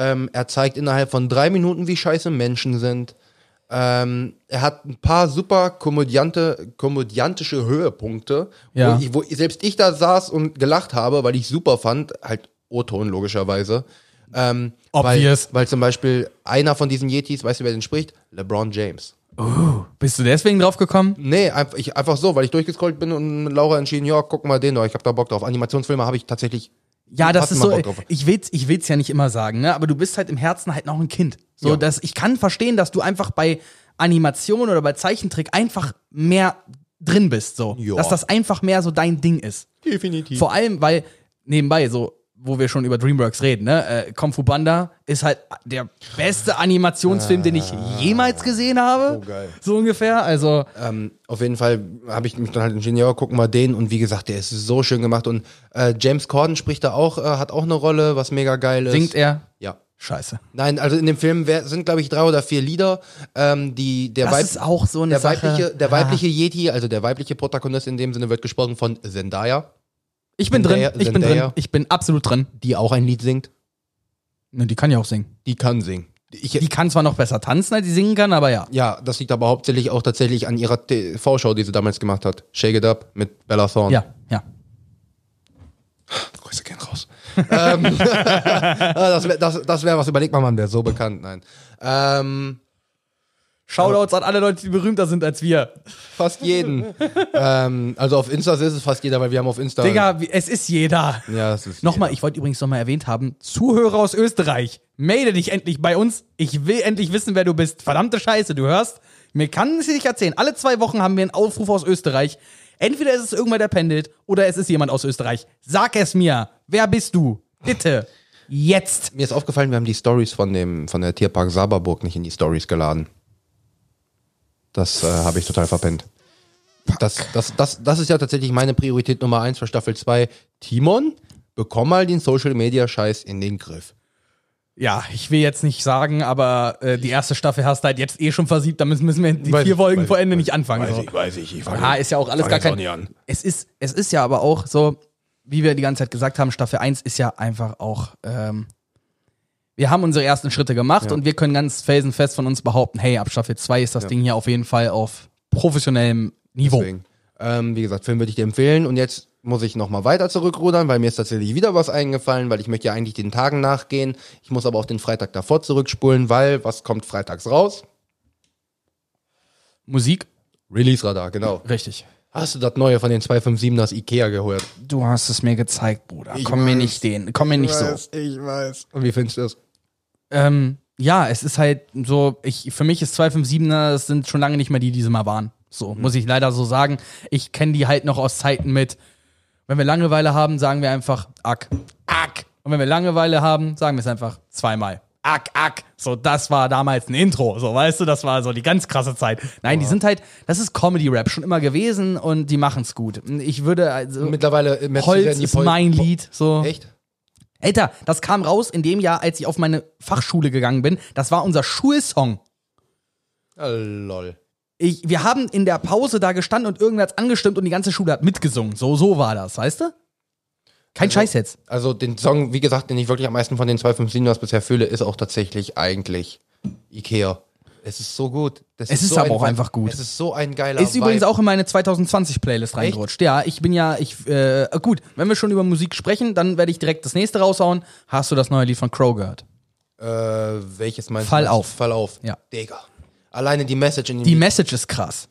Ähm, er zeigt innerhalb von drei Minuten, wie scheiße Menschen sind. Ähm, er hat ein paar super komödiante, komödiantische Höhepunkte, Ja. wo, ich, wo selbst ich da saß und gelacht habe, weil ich super fand, halt O-Ton logischerweise. Ähm, Obvious. Weil, weil zum Beispiel einer von diesen Yetis, weißt du, wer den spricht? LeBron James. Bist du deswegen drauf gekommen? Nee, einfach, ich, einfach so, weil ich durchgescrollt bin und mit Laura entschieden, ja, guck mal den da, ich hab da Bock drauf. Animationsfilme habe ich tatsächlich. Ja, das ist so. Ich will's, ich will's ja nicht immer sagen, ne? Aber du bist halt im Herzen halt noch ein Kind. So, Ja. dass ich kann verstehen, dass du einfach bei Animation oder bei Zeichentrick einfach mehr drin bist, so. Ja. Dass das einfach mehr so dein Ding ist. Definitiv. Vor allem, weil nebenbei so, wo wir schon über DreamWorks reden, ne? Äh, Kung Fu Panda ist halt der beste Animationsfilm, den ich jemals gesehen habe. So geil. So ungefähr. Also Ähm, auf jeden Fall habe ich mich dann halt entschieden, ja, guck mal den und wie gesagt, der ist so schön gemacht und äh, James Corden spricht da auch, äh, hat auch eine Rolle, was mega geil ist. singt er. Ja. Scheiße. Nein, also in dem Film sind glaube ich drei oder vier Lieder, ähm, die der Das Weib- ist auch so eine der Sache. weibliche, der Ah. weibliche Yeti, also der weibliche Protagonist in dem Sinne wird gesprochen von Zendaya, Ich bin drin. Zendaya- Ich bin Zendaya. drin. Ich bin absolut drin. die auch ein Lied singt. Ne, die kann ja auch singen. Die kann singen. Ich, Die kann zwar noch besser tanzen, als sie singen kann, aber ja. Ja, das liegt aber hauptsächlich auch tatsächlich an ihrer TV-Show, die sie damals gemacht hat. Shake It Up mit Bella Thorne. Ja, ja. Grüße gehen raus. ähm, (laughs) das wäre das, das wär was, überleg mal, man wäre so bekannt. Nein. Ähm, Shoutouts an alle Leute, die berühmter sind als wir. fast jeden. (laughs) ähm, also auf Insta ist es fast jeder, weil wir haben auf Insta. Digga, es ist jeder. Ja, das ist. Nochmal, ich wollte übrigens nochmal erwähnt haben, Zuhörer aus Österreich, melde dich endlich bei uns. Ich will endlich wissen, wer du bist. Verdammte Scheiße, du hörst. Mir kann es nicht erzählen. Alle zwei Wochen haben wir einen Aufruf aus Österreich. Entweder ist es irgendwer, der pendelt, oder es ist jemand aus Österreich. Sag es mir. Wer bist du? Bitte. Jetzt. Mir ist aufgefallen, wir haben die Stories von dem von der Tierpark Saberburg nicht in die Stories geladen. Das äh, habe ich total verpennt. Das, das, das, das ist ja tatsächlich meine Priorität Nummer eins für Staffel 2. Timon, bekomm mal den Social Media Scheiß in den Griff. Ja, ich will jetzt nicht sagen, aber äh, die erste Staffel hast du halt jetzt eh schon versiebt, da müssen, wir die Weiß vier ich, Folgen weiß vor ich, Ende weiß nicht anfangen. so. weiß ich. ich Ja, ist ja auch alles fang gar auch kein. an. Es ist, es ist ja aber auch so, wie wir die ganze Zeit gesagt haben, Staffel 1 ist ja einfach auch. Ähm, wir haben unsere ersten Schritte gemacht Ja. und wir können ganz felsenfest von uns behaupten, hey, ab Staffel 2 ist das Ding hier auf jeden Fall auf professionellem Niveau. Deswegen. Ähm, wie gesagt, Film würde ich dir empfehlen. Und jetzt muss ich nochmal weiter zurückrudern, weil mir ist tatsächlich wieder was eingefallen, weil ich möchte ja eigentlich den Tagen nachgehen. Ich muss aber auch den Freitag davor zurückspulen, weil was kommt freitags raus? Musik? Release-Radar, genau. Richtig. Hast du das neue von den 257ers Ikea gehört? Du hast es mir gezeigt, Bruder. Ich komm mir weiß. nicht den, komm mir nicht so. ich weiß. Und wie findest du das? Ähm, ja, es ist halt so, ich, für mich ist 257er, das sind schon lange nicht mehr die, die sie mal waren. So, muss ich leider so sagen. Ich kenne die halt noch aus Zeiten mit, wenn wir Langeweile haben, sagen wir einfach Ack, Ack. Und wenn wir Langeweile haben, sagen wir es einfach zweimal. Ack, Ack. So, das war damals ein Intro. So, weißt du, das war so die ganz krasse Zeit. Nein, die sind halt, das ist Comedy-Rap schon immer gewesen und die machen's gut. Ich würde, also, Mittlerweile Holz ist mein Lied. So. Echt? Alter, das kam raus in dem Jahr, als ich auf meine Fachschule gegangen bin. Das war unser Schulsong. Ah, lol. Ich, wir haben in der Pause da gestanden und irgendwer hat's angestimmt und die ganze Schule hat mitgesungen. So, so war das, weißt du? Kein Scheiß jetzt. Also den Song, wie gesagt, den ich wirklich am meisten von den 257ers bisher fühle, ist auch tatsächlich eigentlich Ikea. Es ist so gut. Das Es ist so aber ein auch einfach gut. Es ist so ein geiler Ist übrigens Vibe. auch in meine 2020-Playlist reingerutscht. Ja, ich bin ja, ich, äh, gut, wenn wir schon über Musik sprechen, dann werde ich direkt das nächste raushauen. Hast du das neue Lied von Crow gehört? Äh, welches meinst Fall du? auf. Fall auf. Ja. Digga. Alleine die Message in dem Die Lied, Message ist krass.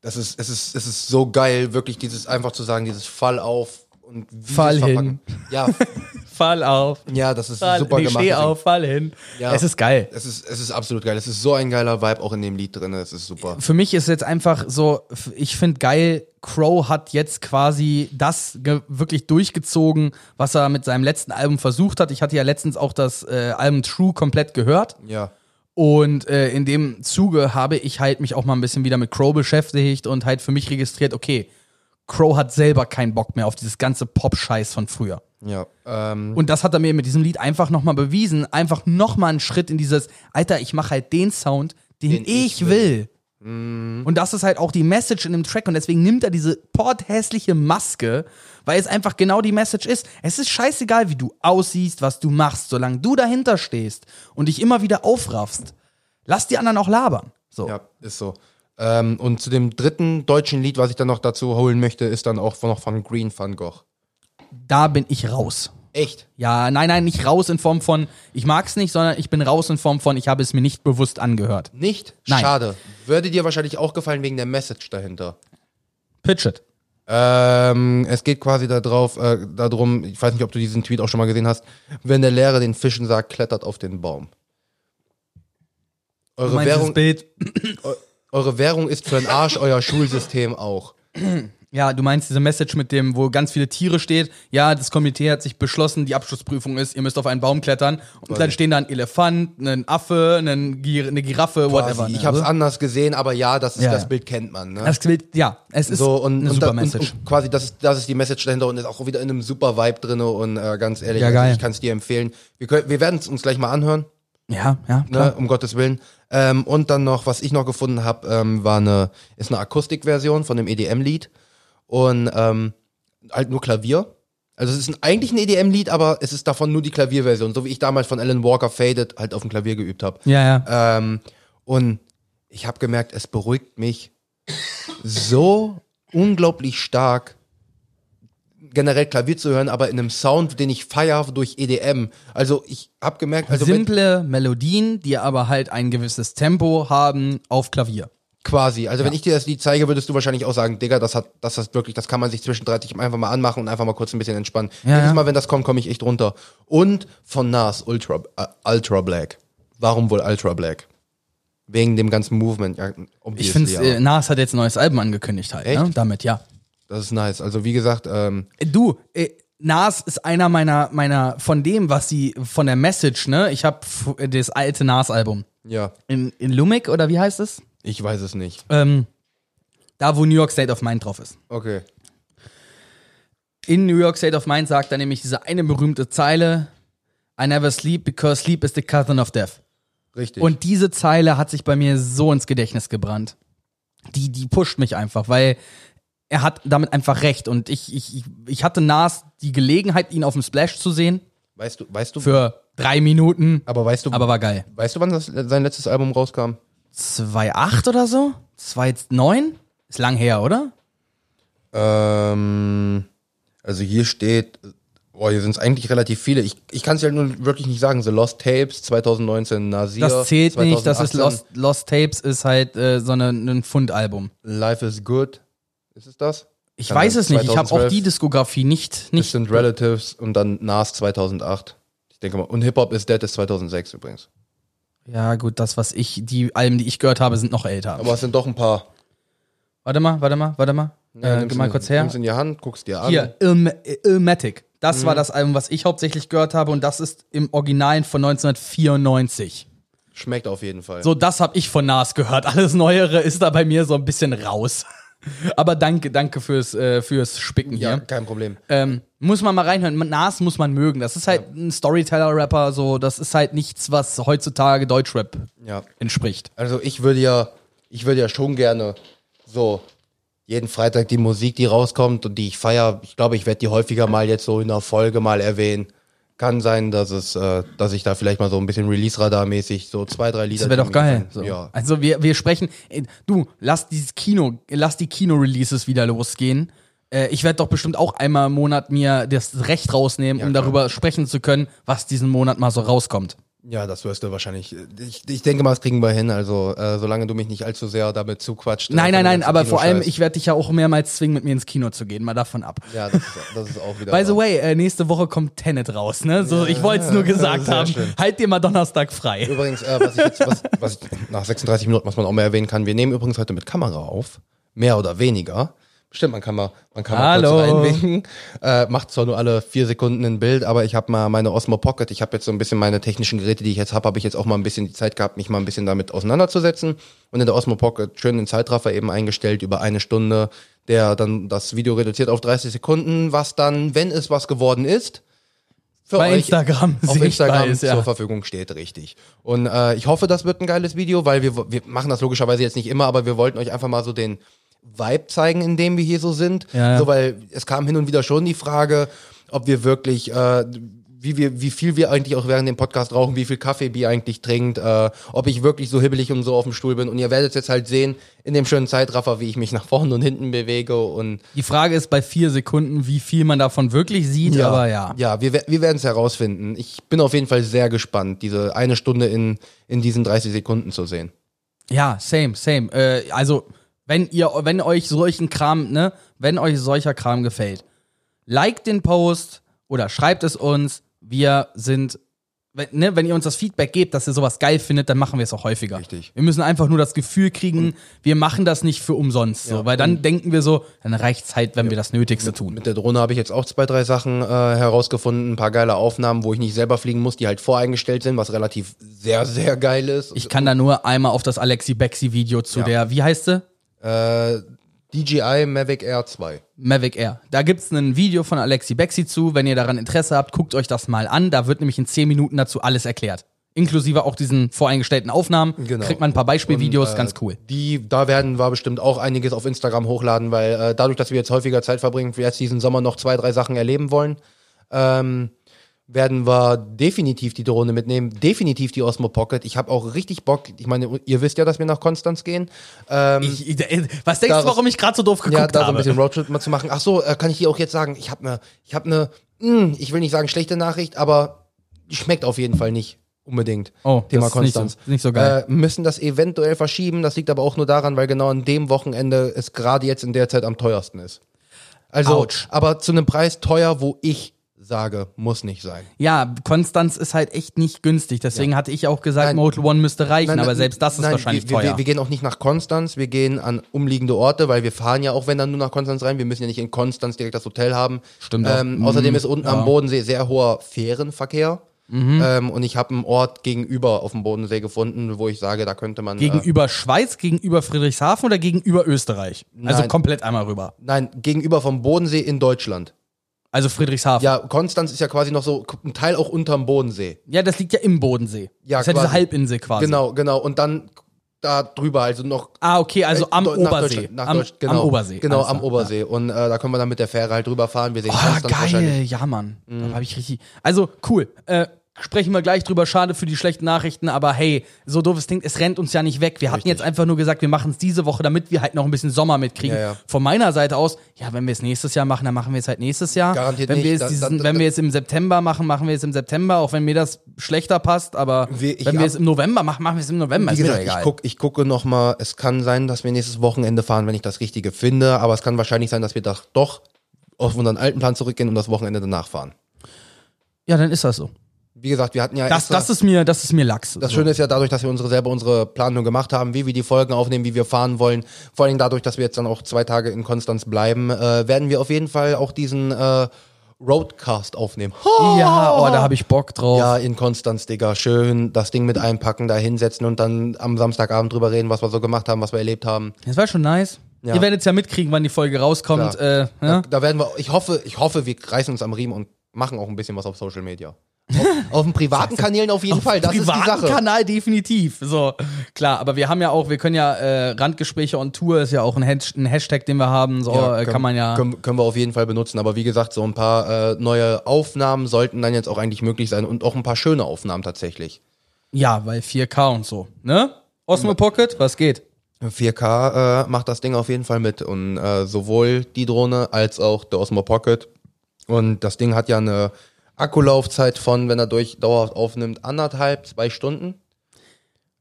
das ist, es ist, es ist so geil, wirklich dieses einfach zu sagen, dieses Fall auf und wie Fall hin. Ja, (laughs) Fall auf. ja, das ist Fall, super nee, gemacht. steh auf, fall hin. Ja. Es ist geil. Es ist, es ist absolut geil. Es ist so ein geiler Vibe auch in dem Lied drin. Es ist super. für mich ist jetzt einfach so, ich finde geil, Crow hat jetzt quasi das wirklich durchgezogen, was er mit seinem letzten Album versucht hat. Ich hatte ja letztens auch das äh, Album True komplett gehört. Ja. Und äh, in dem Zuge habe ich halt mich auch mal ein bisschen wieder mit Crow beschäftigt und halt für mich registriert, okay, Crow hat selber keinen Bock mehr auf dieses ganze Pop-Scheiß von früher. Ja. Ähm, Und das hat er mir mit diesem Lied einfach nochmal bewiesen. Einfach nochmal einen Schritt in dieses, Alter, ich mache halt den Sound, den, Den ich, ich will. Und das ist halt auch die Message in dem Track und deswegen nimmt er diese porthässliche Maske, weil es einfach genau die Message ist. Es ist scheißegal, wie du aussiehst, was du machst, solange du dahinter stehst und dich immer wieder aufraffst. Lass die anderen auch labern. So. Ja, ist so. Ähm, und zu dem dritten deutschen Lied, was ich dann noch dazu holen möchte, ist dann auch noch von Green Van Gogh. Da bin ich raus. Echt? Ja, nein, nein, nicht raus in Form von, ich mag's nicht, sondern ich bin raus in Form von, ich habe es mir nicht bewusst angehört. Nicht? Nein. Schade. Würde dir wahrscheinlich auch gefallen wegen der Message dahinter. Pitch it. Ähm, es geht quasi darauf, äh, darum, ich weiß nicht, ob du diesen Tweet auch schon mal gesehen hast, wenn der Lehrer den Fischen sagt, klettert auf den Baum. Eure Währung, Bild? Eu- eure Währung ist für den Arsch, (laughs) euer Schulsystem auch. Ja, du meinst diese Message mit dem, wo ganz viele Tiere steht. Ja, das Komitee hat sich beschlossen, die Abschlussprüfung ist, ihr müsst auf einen Baum klettern. Und dann stehen da ein Elefant, ein Affe, ein Gir eine Giraffe, whatever. Quasi. ne? Ich habe es Also, anders gesehen, aber ja, das, ist, Ja. das Bild kennt man. Ne? das Bild, ja, es ist so und, eine und, super da, und, Message. und quasi das ist, das ist die Message dahinter und ist auch wieder in einem super Vibe drin und äh, ganz ehrlich, Ja, geil. Also ich kann es dir empfehlen. Wir, können- wir werden es uns gleich mal anhören, ja, ja, klar. ne, um Gottes Willen. Ähm, und dann noch, was ich noch gefunden habe, ähm, war eine, ist eine Akustikversion von dem EDM-Lied und ähm, halt nur Klavier. Also es ist ein, eigentlich ein EDM-Lied, aber es ist davon nur die Klavierversion, so wie ich damals von Alan Walker Faded halt auf dem Klavier geübt habe. Ja, ja. Ähm, und ich habe gemerkt, es beruhigt mich so unglaublich stark, generell Klavier zu hören, aber in einem Sound, den ich feiere durch EDM. Also ich habe gemerkt, also Simple Melodien, die aber halt ein gewisses Tempo haben auf Klavier. quasi, also wenn ich dir das Lied zeige, würdest du wahrscheinlich auch sagen, Digga, das hat, das hat wirklich, das kann man sich zwischen 30 einfach mal anmachen und einfach mal kurz ein bisschen entspannen. Ja, Jedes ja. Mal, wenn das kommt, komme ich echt runter. Und von Nas Ultra, äh, Ultra Black. Warum wohl Ultra Black? Wegen dem ganzen Movement, ja, Ich finde, ja. äh, Nas hat jetzt ein neues Album angekündigt halt, ne? Damit, ja. Das ist nice. Also wie gesagt, ähm, Du, äh, Nas ist einer meiner, meiner, von dem, was sie, von der Message, ne? Ich habe das alte Nas-Album. ja, In, in Lumic, oder wie heißt es? ich weiß es nicht. Ähm, da, wo New York State of Mind drauf ist. Okay. In New York State of Mind sagt er nämlich diese eine berühmte Zeile, I never sleep because sleep is the cousin of death. Richtig. Und diese Zeile hat sich bei mir so ins Gedächtnis gebrannt. Die, die pusht mich einfach, weil er hat damit einfach recht. Und ich, ich, ich- hatte Nas die Gelegenheit, ihn auf dem Splash zu sehen. weißt du, weißt du, Für drei Minuten. aber weißt du, Aber war geil. weißt du, wann das, sein letztes Album rauskam? 2,8 oder so? 2,9? Ist lang her, oder? Ähm, also hier steht, boah, hier sind es eigentlich relativ viele. Ich, ich kann es ja nun wirklich nicht sagen. The Lost Tapes 2019 Nasir. Das zählt nicht, das ist 2018, Lost, Lost Tapes, ist halt äh, so eine, ein Fundalbum. Life is Good. Ist es das? Ich Kann weiß es nicht, ich habe auch 2012. die Diskografie nicht, nicht Distant Relatives und dann Nas 2008. Ich denke mal. Und Hip Hop is Dead ist 2006 übrigens. Ja, gut, das, was ich, die Alben, die ich gehört habe, sind noch älter. Aber es sind doch ein paar. warte mal, warte mal, warte mal. äh, nimm's geh mal in- kurz her. Nimm's in die Hand, guck's dir an. Hier, Ilm Ilmatic. Das Mhm. war das Album, was ich hauptsächlich gehört habe und das ist im Originalen von 1994. Schmeckt auf jeden Fall. So, das habe ich von Nas gehört. Alles Neuere ist da bei mir so ein bisschen raus. Aber danke, danke fürs, äh, fürs Spicken ja, hier. kein Problem. Ähm, muss man mal reinhören. Nas muss man mögen. Das ist halt ein Storyteller-Rapper, so. Das ist halt nichts, was heutzutage Deutschrap Ja. entspricht. Also ich würde ja, ich würde ja schon gerne so jeden Freitag die Musik, die rauskommt und die ich feiere, ich glaube, ich werde die häufiger mal jetzt so in einer Folge mal erwähnen. Kann sein, dass es, äh, dass ich da vielleicht mal so ein bisschen Release-Radar-mäßig so zwei, drei Lieder. Das wäre doch geil. So. Ja. Also wir, wir sprechen, äh, du, lass dieses Kino, lass die Kino-Releases wieder losgehen. Äh, ich werde doch bestimmt auch einmal im Monat mir das Recht rausnehmen, um klar. darüber sprechen zu können, was diesen Monat mal so rauskommt. Ja, das wirst du wahrscheinlich. Ich, ich denke mal, das kriegen wir hin. Also, äh, solange du mich nicht allzu sehr damit zuquatscht. Nein, äh, nein, nein, dem aber vor allem, ich werde dich ja auch mehrmals zwingen, mit mir ins Kino zu gehen, mal davon ab. Ja, das ist, das ist auch wieder. By the way, äh, nächste Woche kommt Tenet raus, ne? So, ich wollte es nur gesagt haben. schön. Halt dir mal Donnerstag frei. Übrigens, äh, was ich jetzt, was, was ich nach 36 Minuten, was man auch mal erwähnen kann, wir nehmen übrigens heute mit Kamera auf. Mehr oder weniger. Bestimmt, man kann mal, man kann mal Hallo. kurz reinwinken. Äh, macht zwar nur alle vier Sekunden ein Bild, aber ich habe mal meine Osmo Pocket, ich habe jetzt so ein bisschen meine technischen Geräte, die ich jetzt habe, habe ich jetzt auch mal ein bisschen die Zeit gehabt, mich mal ein bisschen damit auseinanderzusetzen. Und in der Osmo Pocket schön den Zeitraffer eben eingestellt über eine Stunde, der dann das Video reduziert auf 30 Sekunden, was dann, wenn es was geworden ist, für Bei euch Instagram auf Instagram ist, ja. zur Verfügung steht, richtig. Und äh, ich hoffe, das wird ein geiles Video, weil wir, wir machen das logischerweise jetzt nicht immer, aber wir wollten euch einfach mal so den Vibe zeigen, in dem wir hier so sind. Ja, ja. So, weil es kam hin und wieder schon die Frage, ob wir wirklich, äh, wie wir, wie viel wir eigentlich auch während dem Podcast rauchen, wie viel Kaffee Bier eigentlich trinkt, äh, ob ich wirklich so hibbelig und so auf dem Stuhl bin. Und ihr werdet jetzt halt sehen, in dem schönen Zeitraffer, wie ich mich nach vorne und hinten bewege und Die Frage ist bei vier Sekunden, wie viel man davon wirklich sieht, aber ja. Ja, wir, wir werden es herausfinden. Ich bin auf jeden Fall sehr gespannt, diese eine Stunde in, in diesen 30 Sekunden zu sehen. Ja, same, same. Äh, also, wenn ihr, wenn euch solchen Kram, ne, wenn euch solcher Kram gefällt, liked den Post oder schreibt es uns. Wir sind, wenn, ne, wenn ihr uns das Feedback gebt, dass ihr sowas geil findet, dann machen wir es auch häufiger. Richtig. Wir müssen einfach nur das Gefühl kriegen, wir machen das nicht für umsonst, so, weil dann denken wir so, dann reicht's halt, wenn wir das Nötigste tun. Mit der Drohne habe ich jetzt auch zwei, drei Sachen äh, herausgefunden, ein paar geile Aufnahmen, wo ich nicht selber fliegen muss, die halt voreingestellt sind, was relativ sehr, sehr geil ist. Ich kann da nur einmal auf das Alexi Bexi Video zu Ja. der, wie heißt sie? Äh, DJI Mavic Air 2. Mavic Air. Da gibt's ein Video von Alexi Bexi zu. Wenn ihr daran Interesse habt, guckt euch das mal an. Da wird nämlich in 10 Minuten dazu alles erklärt. Inklusive auch diesen voreingestellten Aufnahmen. Genau. Kriegt man ein paar Beispielvideos, Und, äh, ganz cool. Die, da werden wir bestimmt auch einiges auf Instagram hochladen, weil äh, dadurch, dass wir jetzt häufiger Zeit verbringen, wir jetzt diesen Sommer noch zwei, drei Sachen erleben wollen, ähm, werden wir definitiv die Drohne mitnehmen, definitiv die Osmo Pocket. Ich habe auch richtig Bock. Ich meine, ihr wisst ja, dass wir nach Konstanz gehen. Ähm, Ich, äh, was denkst du, warum ich gerade so doof geguckt ja, da so ein habe? bisschen Roadtrip mal zu machen. Ach so, äh, kann ich dir auch jetzt sagen, ich habe eine, ich habe eine, mh, ich will nicht sagen schlechte Nachricht, aber schmeckt auf jeden Fall nicht unbedingt. Oh, Thema das ist nicht so- Konstanz. nicht so geil. Äh, müssen das eventuell verschieben. Das liegt aber auch nur daran, weil genau an dem Wochenende es gerade jetzt in der Zeit am teuersten ist. Also, Autsch. aber zu einem Preis teuer, wo ich sage, muss nicht sein. Ja, Konstanz ist halt echt nicht günstig. Deswegen hatte ich auch gesagt, Nein. Motel One müsste reichen, Nein, aber selbst das ist nein, wahrscheinlich wir, teuer. Wir, wir gehen auch nicht nach Konstanz, wir gehen an umliegende Orte, weil wir fahren ja auch, wenn dann nur nach Konstanz rein. Wir müssen ja nicht in Konstanz direkt das Hotel haben. Stimmt auch. Ähm, außerdem ist unten ja. Mhm. am Bodensee sehr hoher Fährenverkehr. Ähm, und ich habe einen Ort gegenüber auf dem Bodensee gefunden, wo ich sage, da könnte man. Äh, gegenüber Schweiz, gegenüber Friedrichshafen oder gegenüber Österreich? Also Nein. komplett einmal rüber. nein, gegenüber vom Bodensee in Deutschland. Also Friedrichshafen. Ja, Konstanz ist ja quasi noch so ein Teil auch unterm Bodensee. Ja, das liegt ja im Bodensee. Ja, das ist ja diese. Halbinsel quasi. Genau, genau. Und dann da drüber, also noch Ah, okay, also am nach Obersee. Deutschland, nach am, genau, am Obersee. Genau, am. Obersee. Und äh, da können wir dann mit der Fähre halt drüber fahren. Wir sehen Oh, Konstanz wahrscheinlich. geil, ja, Mann. Da habe ich richtig. Also, cool. Äh, sprechen wir gleich drüber. Schade für die schlechten Nachrichten, aber hey, so doof es klingt, es rennt uns ja nicht weg. Wir hatten Richtig. jetzt einfach nur gesagt, wir machen es diese Woche, damit wir halt noch ein bisschen Sommer mitkriegen. Ja, ja. Von meiner Seite aus, ja, wenn wir es nächstes Jahr machen, dann machen wir es halt nächstes Jahr. Garantiert wenn Wir nicht. es Da- diesen, da- wenn da- wir es im September machen, machen wir es im September, auch wenn mir das schlechter passt. Aber Wir- ich wenn wir hab- es im November machen, machen wir es im November. Wie gesagt, ich, guck, ich gucke noch mal. Es kann sein, dass wir nächstes Wochenende fahren, wenn ich das Richtige finde. Aber es kann wahrscheinlich sein, dass wir doch, doch auf unseren alten Plan zurückgehen und das Wochenende danach fahren. ja, dann ist das so. Wie gesagt, wir hatten ja Das, extra, das ist mir, das ist mir Lachs. das. Schöne ist ja dadurch, dass wir unsere selber unsere Planung gemacht haben, wie wir die Folgen aufnehmen, wie wir fahren wollen. Vor allem dadurch, dass wir jetzt dann auch zwei Tage in Konstanz bleiben, äh, werden wir auf jeden Fall auch diesen äh, Roadcast aufnehmen. Ja, oh, da habe ich Bock drauf. Ja, in Konstanz, Digga. Schön das Ding mit einpacken, da hinsetzen und dann am Samstagabend drüber reden, was wir so gemacht haben, was wir erlebt haben. Das war schon nice. Ja. Ihr werdet es ja mitkriegen, wann die Folge rauskommt. Äh, Da, ja? da werden wir, ich hoffe, ich hoffe, wir reißen uns am Riemen und machen auch ein bisschen was auf Social Media. Auf, auf den privaten Kanälen auf jeden Fall, das ist die Privaten Sache. Kanal definitiv. So, klar, aber wir haben ja auch, wir können ja äh, Randgespräche on Tour ist ja auch ein, Hash ein Hashtag, den wir haben. So äh, kann man ja. Können, können wir auf jeden Fall benutzen, aber wie gesagt, so ein paar äh, neue Aufnahmen sollten dann jetzt auch eigentlich möglich sein und auch ein paar schöne Aufnahmen tatsächlich. Ja, weil 4K und so. Ne? Osmo Pocket, was geht? 4K äh, macht das Ding auf jeden Fall mit und äh, sowohl die Drohne als auch der Osmo Pocket. Und das Ding hat ja eine Akkulaufzeit von, wenn er durch dauerhaft aufnimmt, anderthalb, zwei Stunden.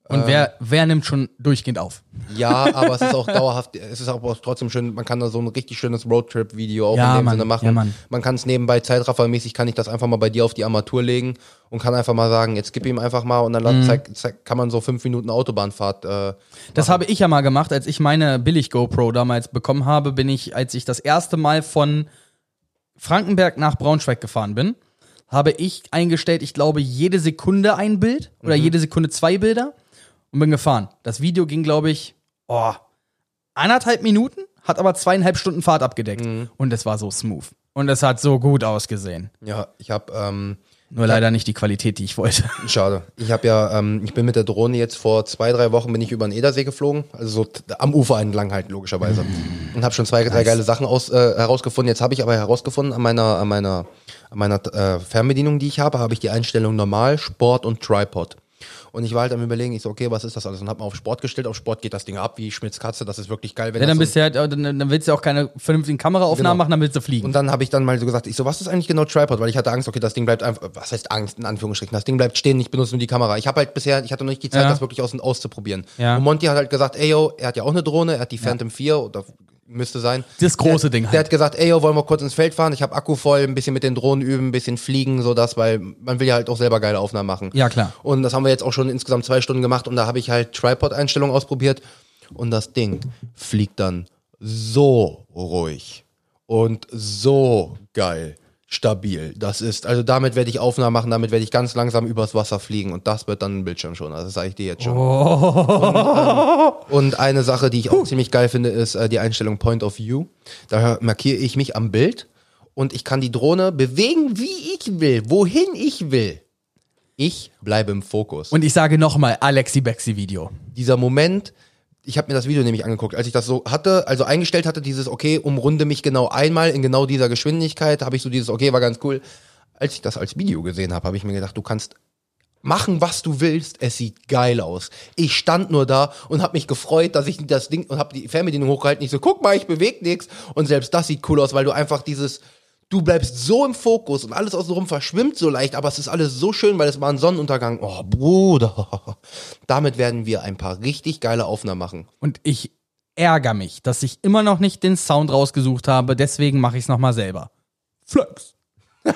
Und Ähm. wer, wer nimmt schon durchgehend auf? Ja, aber es ist auch dauerhaft, es ist auch trotzdem schön, man kann da so ein richtig schönes Roadtrip-Video auch Ja, in dem Mann, Sinne machen. ja, Mann. Man kann es nebenbei zeitraffermäßig, kann ich das einfach mal bei dir auf die Armatur legen und kann einfach mal sagen, jetzt gib ihm einfach mal und dann Mhm. zeig, zeig, kann man so fünf Minuten Autobahnfahrt. Äh, Das habe ich ja mal gemacht, als ich meine billig GoPro damals bekommen habe, bin ich, als ich das erste Mal von Frankenberg nach Braunschweig gefahren bin, habe ich eingestellt, ich glaube, jede Sekunde ein Bild oder jede Sekunde zwei Bilder und bin gefahren. Das Video ging, glaube ich, oh, eineinhalb Minuten, hat aber zweieinhalb Stunden Fahrt abgedeckt. Und es war so smooth. Und es hat so gut ausgesehen. ja, ich habe ähm, Nur leider nicht die Qualität, die ich wollte. (laughs) Schade. Ich habe ja, ähm, ich bin mit der Drohne jetzt vor zwei, drei Wochen bin ich über den Edersee geflogen, also so am Ufer entlang halt logischerweise und habe schon zwei, drei geile Sachen aus, äh, herausgefunden. Jetzt habe ich aber herausgefunden an meiner, an meiner, an meiner äh, Fernbedienung, die ich habe, habe ich die Einstellung normal, Sport und Tripod. Und ich war halt am überlegen, ich so, okay, was ist das alles? Und hab mal auf Sport gestellt. Auf Sport geht das Ding ab wie Schmitz Katze. Das ist wirklich geil. Wenn Ja, dann bist du halt, dann, dann willst du auch keine vernünftigen Kameraaufnahmen Genau. machen, dann willst du fliegen. Und dann habe ich dann mal so gesagt, ich so, was ist eigentlich genau Tripod? Weil ich hatte Angst, okay, das Ding bleibt einfach, was heißt Angst, in Anführungsstrichen, das Ding bleibt stehen, ich benutze nur die Kamera. Ich habe halt bisher, ich hatte noch nicht die Zeit, Ja. das wirklich aus, auszuprobieren. Ja. Und Monty hat halt gesagt, ey yo, er hat ja auch eine Drohne, er hat die Phantom 4 oder müsste sein. Das große der, Ding Der halt. hat gesagt, ey yo, wollen wir kurz ins Feld fahren? Ich habe Akku voll, ein bisschen mit den Drohnen üben, ein bisschen fliegen, so das, weil man will ja halt auch selber geile Aufnahmen machen. Ja, klar. Und das haben wir jetzt auch schon insgesamt zwei Stunden gemacht und da habe ich halt Tripod-Einstellungen ausprobiert und das Ding fliegt dann so ruhig und so geil, stabil. Das ist, also damit werde ich Aufnahmen machen, damit werde ich ganz langsam übers Wasser fliegen und das wird dann ein Bildschirm schon. Also das sage ich dir jetzt schon. Und, ähm, und eine Sache, die ich auch ziemlich geil finde, ist äh, die Einstellung Point of View. Da markiere ich mich am Bild und ich kann die Drohne bewegen, wie ich will, wohin ich will. Ich bleibe im Fokus. Und ich sage nochmal, Alexi Bexi Video. dieser Moment, ich habe mir das Video nämlich angeguckt, als ich das so hatte, also eingestellt hatte, dieses, okay, umrunde mich genau einmal in genau dieser Geschwindigkeit, habe ich so dieses, okay, war ganz cool. Als ich das als Video gesehen habe, habe ich mir gedacht, du kannst machen, was du willst, es sieht geil aus. Ich stand nur da und habe mich gefreut, dass ich das Ding und habe die Fernbedienung hochgehalten, ich so, guck mal, ich bewege nichts und selbst das sieht cool aus, weil du einfach dieses Du bleibst so im Fokus und alles außenrum verschwimmt so leicht, aber es ist alles so schön, weil es war ein Sonnenuntergang. Oh, Bruder. Damit werden wir ein paar richtig geile Aufnahmen machen. Und ich ärgere mich, dass ich immer noch nicht den Sound rausgesucht habe, deswegen mache ich es nochmal selber. Flex. (laughs)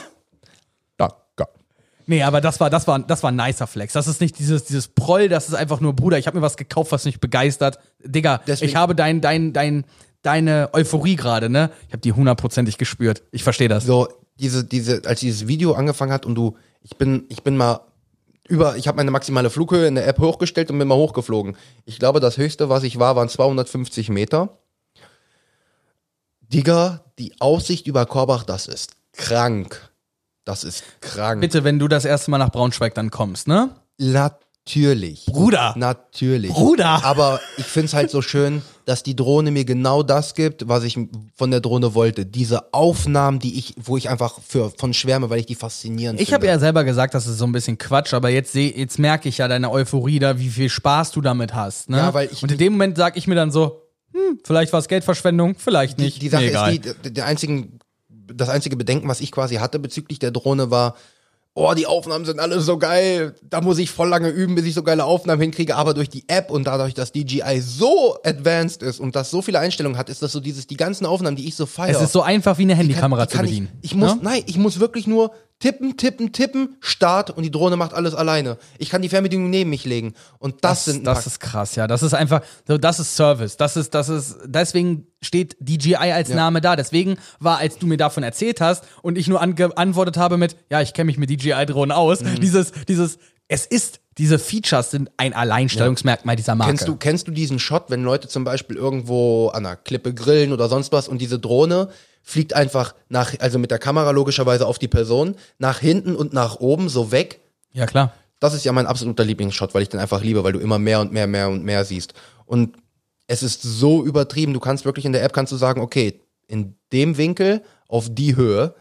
Nee, aber das war, das war, das war ein nicer Flex. Das ist nicht dieses, dieses Proll, das ist einfach nur, Bruder, ich habe mir was gekauft, was mich begeistert. Digga, Deswegen- ich habe dein, dein, dein, deine Euphorie gerade, ne? Ich habe die hundertprozentig gespürt. Ich verstehe das. So, diese, diese, als dieses Video angefangen hat und du, ich bin, ich bin mal über, ich habe meine maximale Flughöhe in der App hochgestellt und bin mal hochgeflogen. Ich glaube, das höchste, was ich war, waren 250 Meter. Digga, die Aussicht über Korbach, das ist krank. Das ist krank. Bitte, wenn du das erste Mal nach Braunschweig dann kommst, ne? Natürlich. Bruder. Natürlich. Bruder. Aber ich find's halt so schön, dass die Drohne mir genau das gibt, was ich von der Drohne wollte. Diese Aufnahmen, die ich, wo ich einfach für, von schwärme, weil ich die faszinierend Ich finde. habe ja selber gesagt, das ist so ein bisschen Quatsch, aber jetzt seh, jetzt merke ich ja deine Euphorie da, wie viel Spaß du damit hast. Ne? Ja, weil ich- Und in dem Moment sag ich mir dann so, hm, vielleicht war es Geldverschwendung, vielleicht die, nicht. die Sache Mir ist die, der einzigen, das einzige Bedenken, was ich quasi hatte bezüglich der Drohne war, oh, die Aufnahmen sind alle so geil, da muss ich voll lange üben, bis ich so geile Aufnahmen hinkriege, aber durch die App und dadurch, dass DJI so advanced ist und das so viele Einstellungen hat, ist das so dieses, die ganzen Aufnahmen, die ich so feiere. es ist so einfach wie eine Handykamera zu kann bedienen. Ich, ich muss, ne? nein, ich muss wirklich nur tippen, tippen, tippen, Start und die Drohne macht alles alleine. Ich kann die Fernbedienung neben mich legen und das, Das, sind das ist krass, ja. Das ist einfach, so, das ist Service. Das ist, das ist, deswegen steht DJI als Name da. Deswegen war, als du mir davon erzählt hast und ich nur angeantwortet habe mit, ja, ich kenne mich mit DJI-Drohnen aus, Mhm. dieses, dieses, es ist, diese Features sind ein Alleinstellungsmerkmal dieser Marke. Kennst du, kennst du diesen Shot, wenn Leute zum Beispiel irgendwo an einer Klippe grillen oder sonst was und diese Drohne fliegt einfach nach, also mit der Kamera logischerweise auf die Person, nach hinten und nach oben so weg? Ja, klar. Das ist ja mein absoluter Lieblingsshot, weil ich den einfach liebe, weil du immer mehr und mehr, mehr und mehr siehst. Und es ist so übertrieben, du kannst wirklich in der App kannst du sagen, okay, in dem Winkel, auf die Höhe,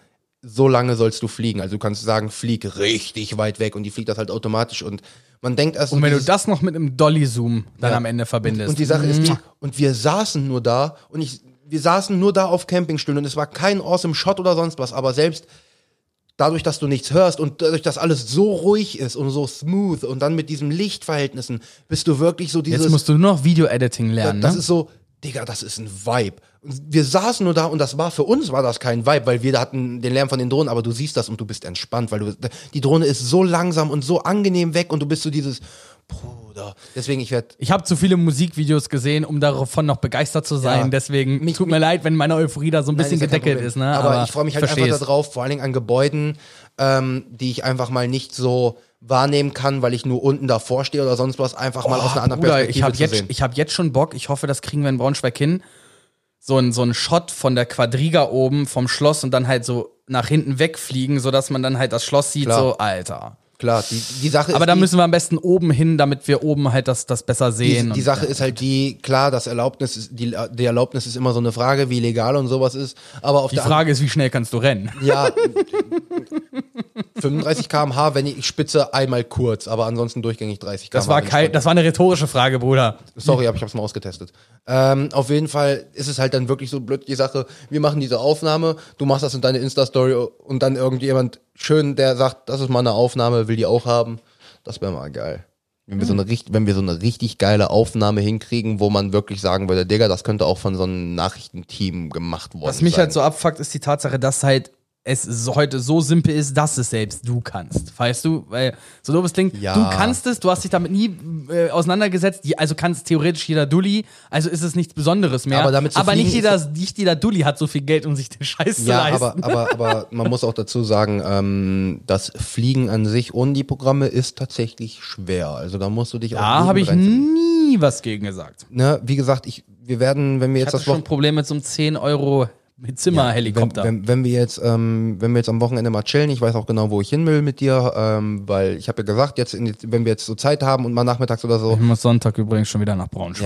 so lange sollst du fliegen. Also du kannst sagen, flieg richtig weit weg und die fliegt das halt automatisch und man denkt erst Und wenn du das noch mit einem Dolly-Zoom dann Ja. am Ende verbindest. und die Sache ist die, und wir saßen nur da und ich, wir saßen nur da auf Campingstühlen und es war kein awesome Shot oder sonst was, aber selbst dadurch, dass du nichts hörst und dadurch, dass alles so ruhig ist und so smooth und dann mit diesen Lichtverhältnissen bist du wirklich so dieses, Jetzt musst du nur noch Video-Editing lernen, das ne? ist so, Digga, das ist ein Vibe. Wir saßen nur da und das war für uns war das kein Vibe, weil wir hatten den Lärm von den Drohnen, aber du siehst das und du bist entspannt, weil du die Drohne ist so langsam und so angenehm weg und du bist so dieses Bruder. Deswegen ich werde Ich habe zu viele Musikvideos gesehen, um davon noch begeistert zu sein. Ja. Deswegen Mich- tut mir leid, wenn meine Euphorie da so ein bisschen Nein, ist ja kein gedeckelt ist. Ne? Aber, ich freue mich halt versteh's. einfach darauf, vor allen Dingen an Gebäuden, ähm, die ich einfach mal nicht so wahrnehmen kann, weil ich nur unten davor stehe oder sonst was, einfach mal aus einer anderen Bruder, Perspektive ich habe zu jetzt, sehen. ich hab jetzt schon Bock. Ich hoffe, das kriegen wir in Braunschweig hin. So ein, so ein Shot von der Quadriga oben vom Schloss und dann halt so nach hinten wegfliegen, sodass man dann halt das Schloss sieht, Klar. so, Alter. Klar, die, die Sache Aber da die, müssen wir am besten oben hin, damit wir oben halt das, das besser die, sehen. die und- Sache ja. ist halt die, klar, das Erlaubnis ist, die, die Erlaubnis ist immer so eine Frage, wie legal und sowas ist, aber auf Die der Frage ist, wie schnell kannst du rennen? Ja, (laughs) 35 km/h, wenn ich, spitze einmal kurz, aber ansonsten durchgängig 30 km/h. Das war, kein, das war eine rhetorische Frage, Bruder. Sorry, aber ich hab's mal ausgetestet. Ähm, auf jeden Fall ist es halt dann wirklich so blöd die Sache, wir machen diese Aufnahme, du machst das in deine Insta-Story und dann irgendjemand schön, der sagt, das ist mal eine Aufnahme, will die auch haben. Das wäre mal geil. Wenn wir, so eine, wenn wir so eine richtig geile Aufnahme hinkriegen, wo man wirklich sagen würde, Digga, das könnte auch von so einem Nachrichtenteam gemacht worden Was mich sein. halt so abfuckt, ist die Tatsache, dass halt es heute so simpel ist, dass es selbst du kannst. Weißt du? Weil, so doofes klingt, Ja. du kannst es, du hast dich damit nie äh, auseinandergesetzt, also kann es theoretisch jeder Dulli, also ist es nichts Besonderes mehr. Aber damit zu aber nicht, jeder, nicht jeder Dulli hat so viel Geld, um sich den Scheiß zu Ja, leisten. aber, aber, aber (laughs) man muss auch dazu sagen, ähm, das Fliegen an sich ohne die Programme ist tatsächlich schwer. Also da musst du dich auch da habe ich nie was gegen gesagt. Ne, wie gesagt, ich, wir werden, wenn wir Ich jetzt hatte das schon Problem mit so einem 10 Euro mit Zimmerhelikopter. Wenn, wenn, wenn wir jetzt, ähm, wenn wir jetzt am Wochenende mal chillen, ich weiß auch genau, wo ich hin will mit dir, ähm, weil ich habe ja gesagt, jetzt, in, wenn wir jetzt so Zeit haben und mal nachmittags oder so, ich muss Sonntag übrigens schon wieder nach Braunschweig.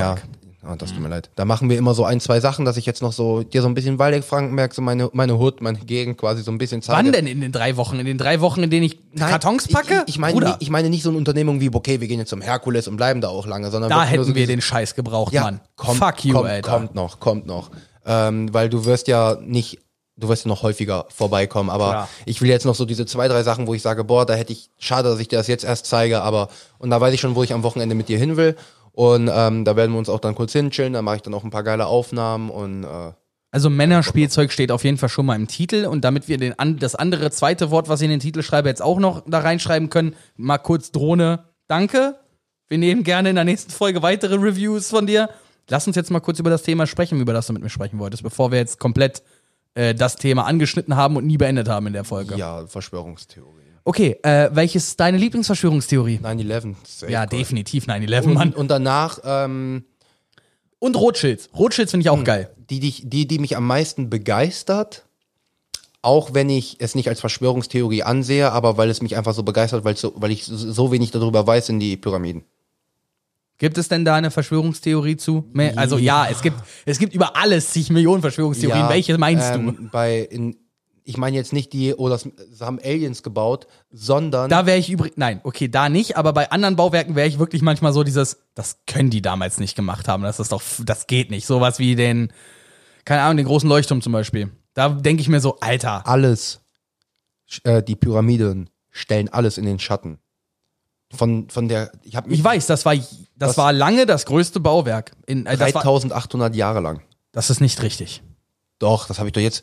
ja, ah, das tut mir leid. Da machen wir immer so ein, zwei Sachen, dass ich jetzt noch so dir so ein bisschen Waldeck-Frankenberg, so meine, meine Hut, meine Gegend quasi so ein bisschen zeige. Wann denn in den drei Wochen? In den drei Wochen, in denen ich Nein, Kartons packe? Ich, ich, meine, nicht- ich meine nicht so eine Unternehmung wie, okay, wir gehen jetzt zum Herkules und bleiben da auch lange, sondern da hätten so wir den Scheiß gebraucht, ja, Mann. Kommt, Fuck you, kommt, Alter. Kommt noch, kommt noch. Ähm, weil du wirst ja nicht, du wirst ja noch häufiger vorbeikommen, aber Klar. ich will jetzt noch so diese zwei, drei Sachen, wo ich sage, boah, da hätte ich, schade, dass ich dir das jetzt erst zeige, aber, und da weiß ich schon, wo ich am Wochenende mit dir hin will und ähm, da werden wir uns auch dann kurz hinchillen, da mache ich dann auch ein paar geile Aufnahmen und äh, Also Männerspielzeug steht auf jeden Fall schon mal im Titel und damit wir den, an, das andere zweite Wort, was ich in den Titel schreibe, jetzt auch noch da reinschreiben können, mal kurz Drohne, danke. Wir nehmen gerne in der nächsten Folge weitere Reviews von dir. Lass uns jetzt mal kurz über das Thema sprechen, über das du mit mir sprechen wolltest, bevor wir jetzt komplett äh, das Thema angeschnitten haben und nie beendet haben in der Folge. Ja, Verschwörungstheorie. Okay, äh, welches ist deine Lieblingsverschwörungstheorie? 9-11. safe Ja, call. definitiv 9-11, Mann. Und, und danach, ähm, Und Rothschilds. Rothschilds finde ich auch geil. die, die, die, die mich am meisten begeistert, auch wenn ich es nicht als Verschwörungstheorie ansehe, aber weil es mich einfach so begeistert, weil, so, weil ich so, so wenig darüber weiß, sind die Pyramiden. Gibt es denn da eine Verschwörungstheorie zu? Also ja, es gibt, es gibt über alles zig Millionen Verschwörungstheorien. Welche meinst du? ähm, Bei, in, ich meine jetzt nicht die, oh, das, haben Aliens gebaut, sondern Da wäre ich übrigens, nein, okay, da nicht, aber bei anderen Bauwerken wäre ich wirklich manchmal so dieses, das können die damals nicht gemacht haben, das ist doch, das geht nicht. Sowas wie den, keine Ahnung, den großen Leuchtturm zum Beispiel. Da denke ich mir so, Alter, alles, äh, die Pyramiden stellen alles in den Schatten. Von, von der, ich habe ich weiß, das war, das Was? war lange das größte Bauwerk. In, äh, das, war, 3800 Jahre lang. das ist nicht richtig. Doch, das habe ich doch jetzt.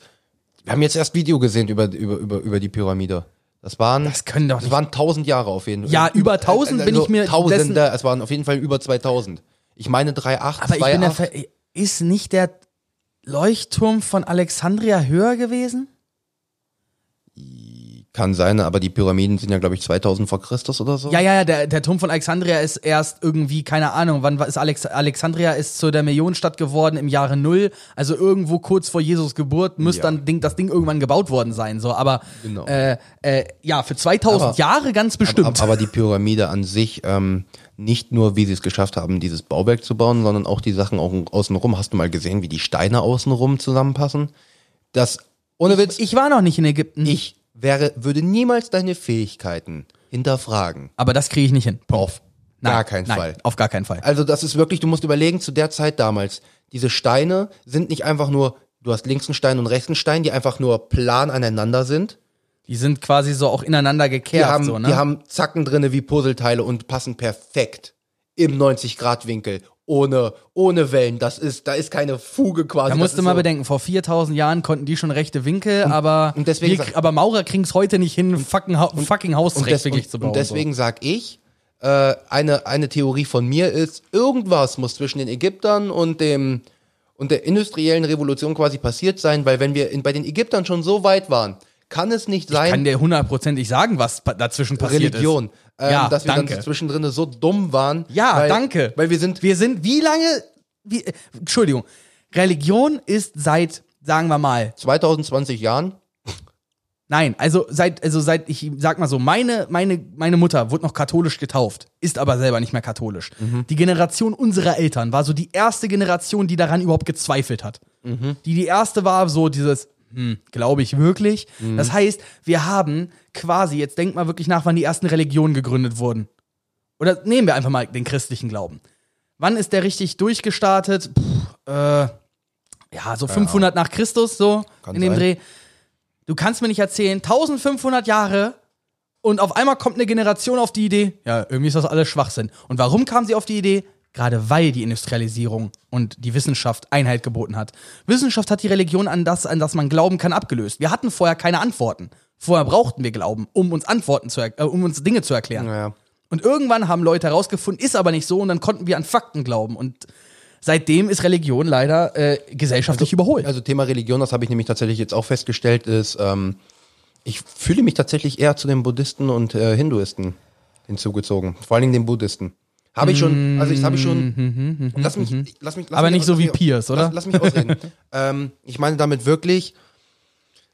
Wir haben jetzt erst Video gesehen über, über, über, über die Pyramide. Das waren, Das können doch das nicht. waren 1000 Jahre auf jeden Fall. Ja, über 1000 bin ich mir Tausende, es waren auf jeden Fall über 2000. Ich meine 3,8, Aber ich bin der 2,8. Ver ist nicht der Leuchtturm von Alexandria höher gewesen? Kann sein, aber die Pyramiden sind ja, glaube ich, 2000 vor Christus oder so. Ja, ja, ja, der, der Turm von Alexandria ist erst irgendwie, keine Ahnung, wann ist Alex, Alexandria ist zu der Millionenstadt geworden im Jahre Null, also irgendwo kurz vor Jesus Geburt müsste Ja. dann Ding, das Ding irgendwann gebaut worden sein, so, aber Genau. äh, äh, ja, für 2000 Aber- Jahre ganz bestimmt. Aber, aber die Pyramide an sich, ähm, nicht nur, wie sie es geschafft haben, dieses Bauwerk zu bauen, sondern auch die Sachen auch außenrum. Hast du mal gesehen, wie die Steine außenrum zusammenpassen? Das, ohne Witz, ich war noch nicht in Ägypten, ich wäre, würde niemals deine Fähigkeiten hinterfragen. aber das kriege ich nicht hin. Auf gar keinen nein, Fall. Auf gar keinen Fall. Also das ist wirklich, du musst überlegen, zu der Zeit damals, diese Steine sind nicht einfach nur, du hast links einen Stein und rechts einen Stein, die einfach nur plan aneinander sind. Die sind quasi so auch ineinander Die gekehrt, haben, so, ne? die haben Zacken drinne wie Puzzleteile und passen perfekt im 90-Grad-Winkel. Ohne, ohne Wellen. Das ist, da ist keine Fuge quasi. Da musst du mal so, bedenken, vor 4000 Jahren konnten die schon rechte Winkel, aber, und deswegen wir, aber Maurer kriegen es heute nicht hin, ein fucking, ha fucking Haus und, rechtwinklig und, zu bauen. und deswegen sag ich, äh, eine, eine Theorie von mir ist, irgendwas muss zwischen den Ägyptern und dem und der industriellen Revolution quasi passiert sein, weil wenn wir in, bei den Ägyptern schon so weit waren, kann es nicht so. kann sein, dir hundertprozentig sagen, was dazwischen passiert Religion, ist. ähm, ja, dass wir danke. dann zwischendrin so dumm waren. Ja, weil, danke. Weil wir sind Wir sind, wie lange, wie, äh, Entschuldigung, Religion ist seit, sagen wir mal, 2020 Jahren nein, also seit, also seit, ich sag mal so, meine, meine, meine Mutter wurde noch katholisch getauft, ist aber selber nicht mehr katholisch. Mhm. Die Generation unserer Eltern war so die erste Generation, die daran überhaupt gezweifelt hat. Mhm. Die die erste war so dieses, hm, glaube ich wirklich. Mhm. Das heißt, wir haben quasi, jetzt denkt mal wirklich nach, wann die ersten Religionen gegründet wurden. Oder nehmen wir einfach mal den christlichen Glauben. Wann ist der richtig durchgestartet? Puh, äh, ja, so 500 nach Christus, so Kann in dem sein. Dreh. Du kannst mir nicht erzählen, 1500 Jahre und auf einmal kommt eine Generation auf die Idee, ja, irgendwie ist das alles Schwachsinn. Und warum kam sie auf die Idee? Gerade weil die Industrialisierung und die Wissenschaft Einheit geboten hat. Wissenschaft hat die Religion an das, an das man glauben kann, abgelöst. Wir hatten vorher keine Antworten. Vorher brauchten wir Glauben, um uns Antworten zu, äh, um uns Dinge zu erklären. Naja. Und irgendwann haben Leute herausgefunden, ist aber nicht so, und dann konnten wir an Fakten glauben. Und seitdem ist Religion leider äh, gesellschaftlich überholt. Also Thema Religion, das habe ich nämlich tatsächlich jetzt auch festgestellt, ist, ähm, ich fühle mich tatsächlich eher zu den Buddhisten und äh, Hinduisten hinzugezogen. Vor allen Dingen den Buddhisten. Habe ich schon, also ich habe ich schon, lass mich, lass mich, lass Aber mich, nicht so wie Pierce, oder? Lass, lass mich ausreden. (laughs) ähm, ich meine damit wirklich,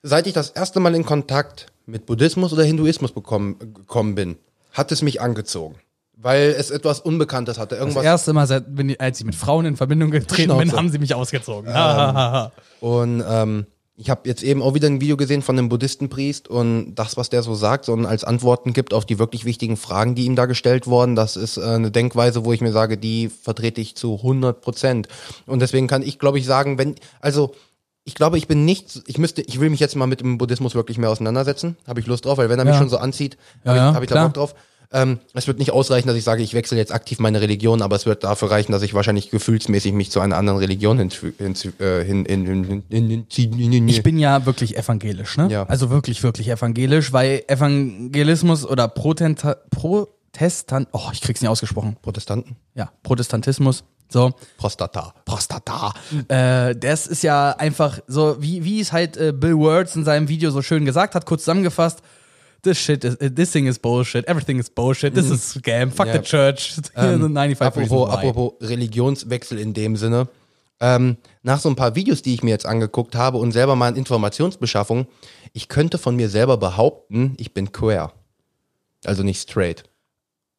seit ich das erste Mal in Kontakt mit Buddhismus oder Hinduismus bekommen, gekommen bin, hat es mich angezogen. Weil es etwas Unbekanntes hatte. das Irgendwas erste Mal, seit, als ich mit Frauen in Verbindung getreten bin, Schnauze. haben sie mich ausgezogen. Ha. Und ähm, ich habe jetzt eben auch wieder ein Video gesehen von einem Buddhistenpriest und das, was der so sagt, sondern als Antworten gibt auf die wirklich wichtigen Fragen, die ihm da gestellt wurden, das ist äh, eine Denkweise, wo ich mir sage, die vertrete ich zu 100 Prozent. Und deswegen kann ich, glaube ich, sagen, wenn, also ich glaube, ich bin nicht, ich müsste, ich will mich jetzt mal mit dem Buddhismus wirklich mehr auseinandersetzen. Habe ich Lust drauf, weil wenn er mich Ja. schon so anzieht, habe ja, ich, hab ich da. Bock drauf. Ähm, es wird nicht ausreichen, dass ich sage, ich wechsle jetzt aktiv meine Religion, aber es wird dafür reichen, dass ich wahrscheinlich gefühlsmäßig mich zu einer anderen Religion hin, Ich bin ja wirklich evangelisch, ne? Ja. Also wirklich, wirklich evangelisch, weil Evangelismus oder Protenta Protestant, oh, ich krieg's nicht ausgesprochen. Protestanten? Ja, Protestantismus. So, Prostata. Prostata. Äh, das ist ja einfach so, wie, wie es halt äh, Bill Words in seinem Video so schön gesagt hat, kurz zusammengefasst. This shit is, this thing is bullshit, everything is bullshit, this is scam, fuck Ja. (laughs) the church. The 95 apropos, reasons why. apropos Religionswechsel in dem Sinne. Ähm, nach so ein paar Videos, die ich mir jetzt angeguckt habe und selber mal in Informationsbeschaffung, ich könnte von mir selber behaupten, ich bin queer. Also nicht straight.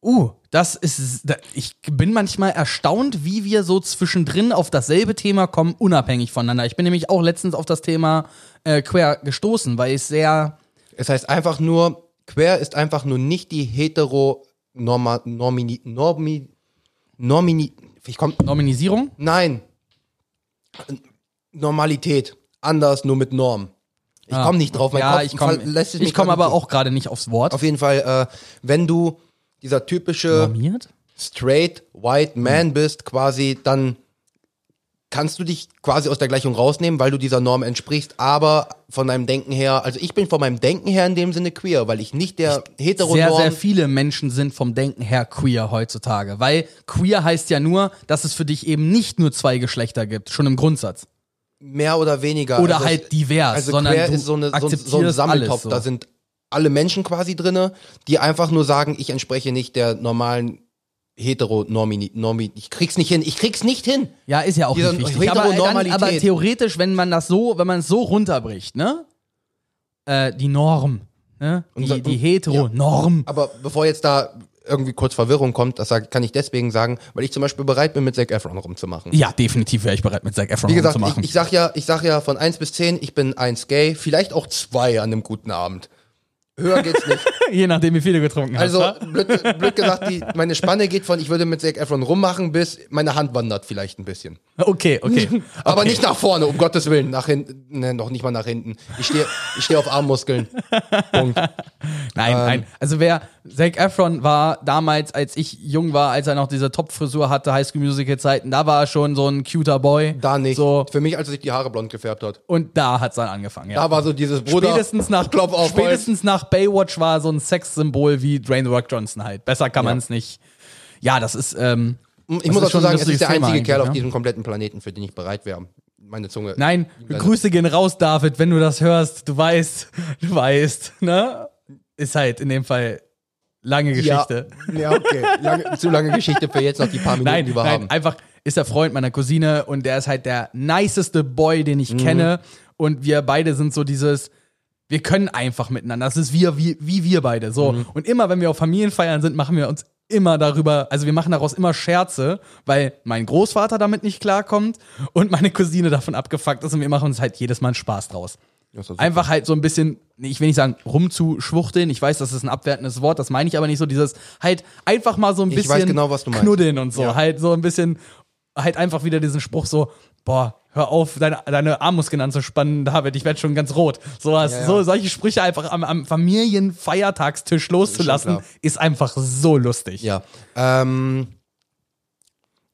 Uh, das ist, da- ich bin manchmal erstaunt, wie wir so zwischendrin auf dasselbe Thema kommen, unabhängig voneinander. Ich bin nämlich auch letztens auf das Thema äh, Queer gestoßen, weil ich sehr, Es heißt einfach nur, queer ist einfach nur nicht die hetero Norma, Normini, Normi, Normini, ich komm, Nominisierung? nein, Normalität, anders, nur mit Norm. Ich Ah. komme nicht drauf, mein ja, Kopf ich komme ich komm aber auch gerade nicht aufs Wort. Auf jeden Fall, äh, wenn du dieser typische Normiert? straight white man bist, quasi, dann kannst du dich quasi aus der Gleichung rausnehmen, weil du dieser Norm entsprichst, aber von deinem Denken her, also ich bin von meinem Denken her in dem Sinne queer, weil ich nicht der hetero Sehr, sehr viele Menschen sind vom Denken her queer heutzutage. Weil queer heißt ja nur, dass es für dich eben nicht nur zwei Geschlechter gibt, schon im Grundsatz. mehr oder weniger. Oder also halt divers, Also sondern queer du ist so, eine, so, ein- so ein Sammeltopf, alles so. da sind alle Menschen quasi drinne, die einfach nur sagen, ich entspreche nicht der normalen hetero Normi, Normi, ich krieg's nicht hin, ich krieg's nicht hin. Ja, ist ja auch Diese nicht wichtig. Aber, dann, aber theoretisch, wenn man das so, wenn man es so runterbricht, ne? Äh, die Norm, ne? Die, Unser- die Hetero-Norm. Aber bevor jetzt da irgendwie kurz Verwirrung kommt, das kann ich deswegen sagen, weil ich zum Beispiel bereit bin, mit Zac Efron rumzumachen. Ja, definitiv wäre ich bereit, mit Zac Efron Wie gesagt, zu ich, ich sag ja, ich sag ja von 1 bis 10, ich bin 1 gay, vielleicht auch 2 an einem guten Abend. Höher geht's nicht. (laughs) Je nachdem, wie viel du getrunken hast. Also, blöd, blöd gesagt, die, meine Spanne geht von, ich würde mit Zac Efron rummachen, bis meine Hand wandert vielleicht ein bisschen. Okay, okay. (laughs) Aber okay. nicht nach vorne, um Gottes Willen. Nach hinten, ne, noch nicht mal nach hinten. Ich stehe ich steh auf Armmuskeln. (laughs) Punkt. Nein, Ähm. nein. Also wer Zac Efron war damals, als ich jung war, als er noch diese Top-Frisur hatte, High School Musical Zeiten, da war er schon so ein cuter Boy. Da nicht. So, Für mich, als er sich die Haare blond gefärbt hat. und da hat's dann angefangen, ja. Da war so dieses Bruder. spätestens nach Klopf auf spätestens nach Baywatch war so ein Sexsymbol wie Dwayne The Rock Johnson halt. Besser kann Ja. man es nicht. Ja, das ist ähm, Ich das muss dazu schon sagen, es ist der einzige Kerl eigentlich, auf ne? diesem kompletten Planeten, für den ich bereit wäre. Meine Zunge. Nein, Grüße gehen raus, David, wenn du das hörst. Du weißt, (laughs) du weißt, ne? Ist halt in dem Fall lange Geschichte. Ja, ja okay. Lange, zu lange Geschichte für jetzt noch die paar Minuten, Nein, die wir nein, haben. einfach ist der Freund meiner Cousine und der ist halt der niceste Boy, den Mhm. ich kenne. Und wir beide sind so dieses, wir können einfach miteinander. Das ist wir, wie, wie wir beide. So. Mhm. Und immer, wenn wir auf Familienfeiern sind, machen wir uns immer darüber, also wir machen daraus immer Scherze, weil mein Großvater damit nicht klarkommt und meine Cousine davon abgefuckt ist und wir machen uns halt jedes Mal einen Spaß draus. Ist. Einfach halt so ein bisschen, ich will nicht sagen rumzuschwuchteln, ich weiß, das ist ein abwertendes Wort, das meine ich aber nicht so, dieses halt einfach mal so ein Ich bisschen weiß genau, was du meinst. knuddeln und so, Ja. halt so ein bisschen, halt einfach wieder diesen Spruch so, boah, hör auf, deine, deine Armmuskeln anzuspannen, David, ich werde schon ganz rot. Sowas, Ja, ja. so solche Sprüche einfach am, am Familienfeiertagstisch loszulassen, klar. ist, einfach so lustig. Ja. Ähm,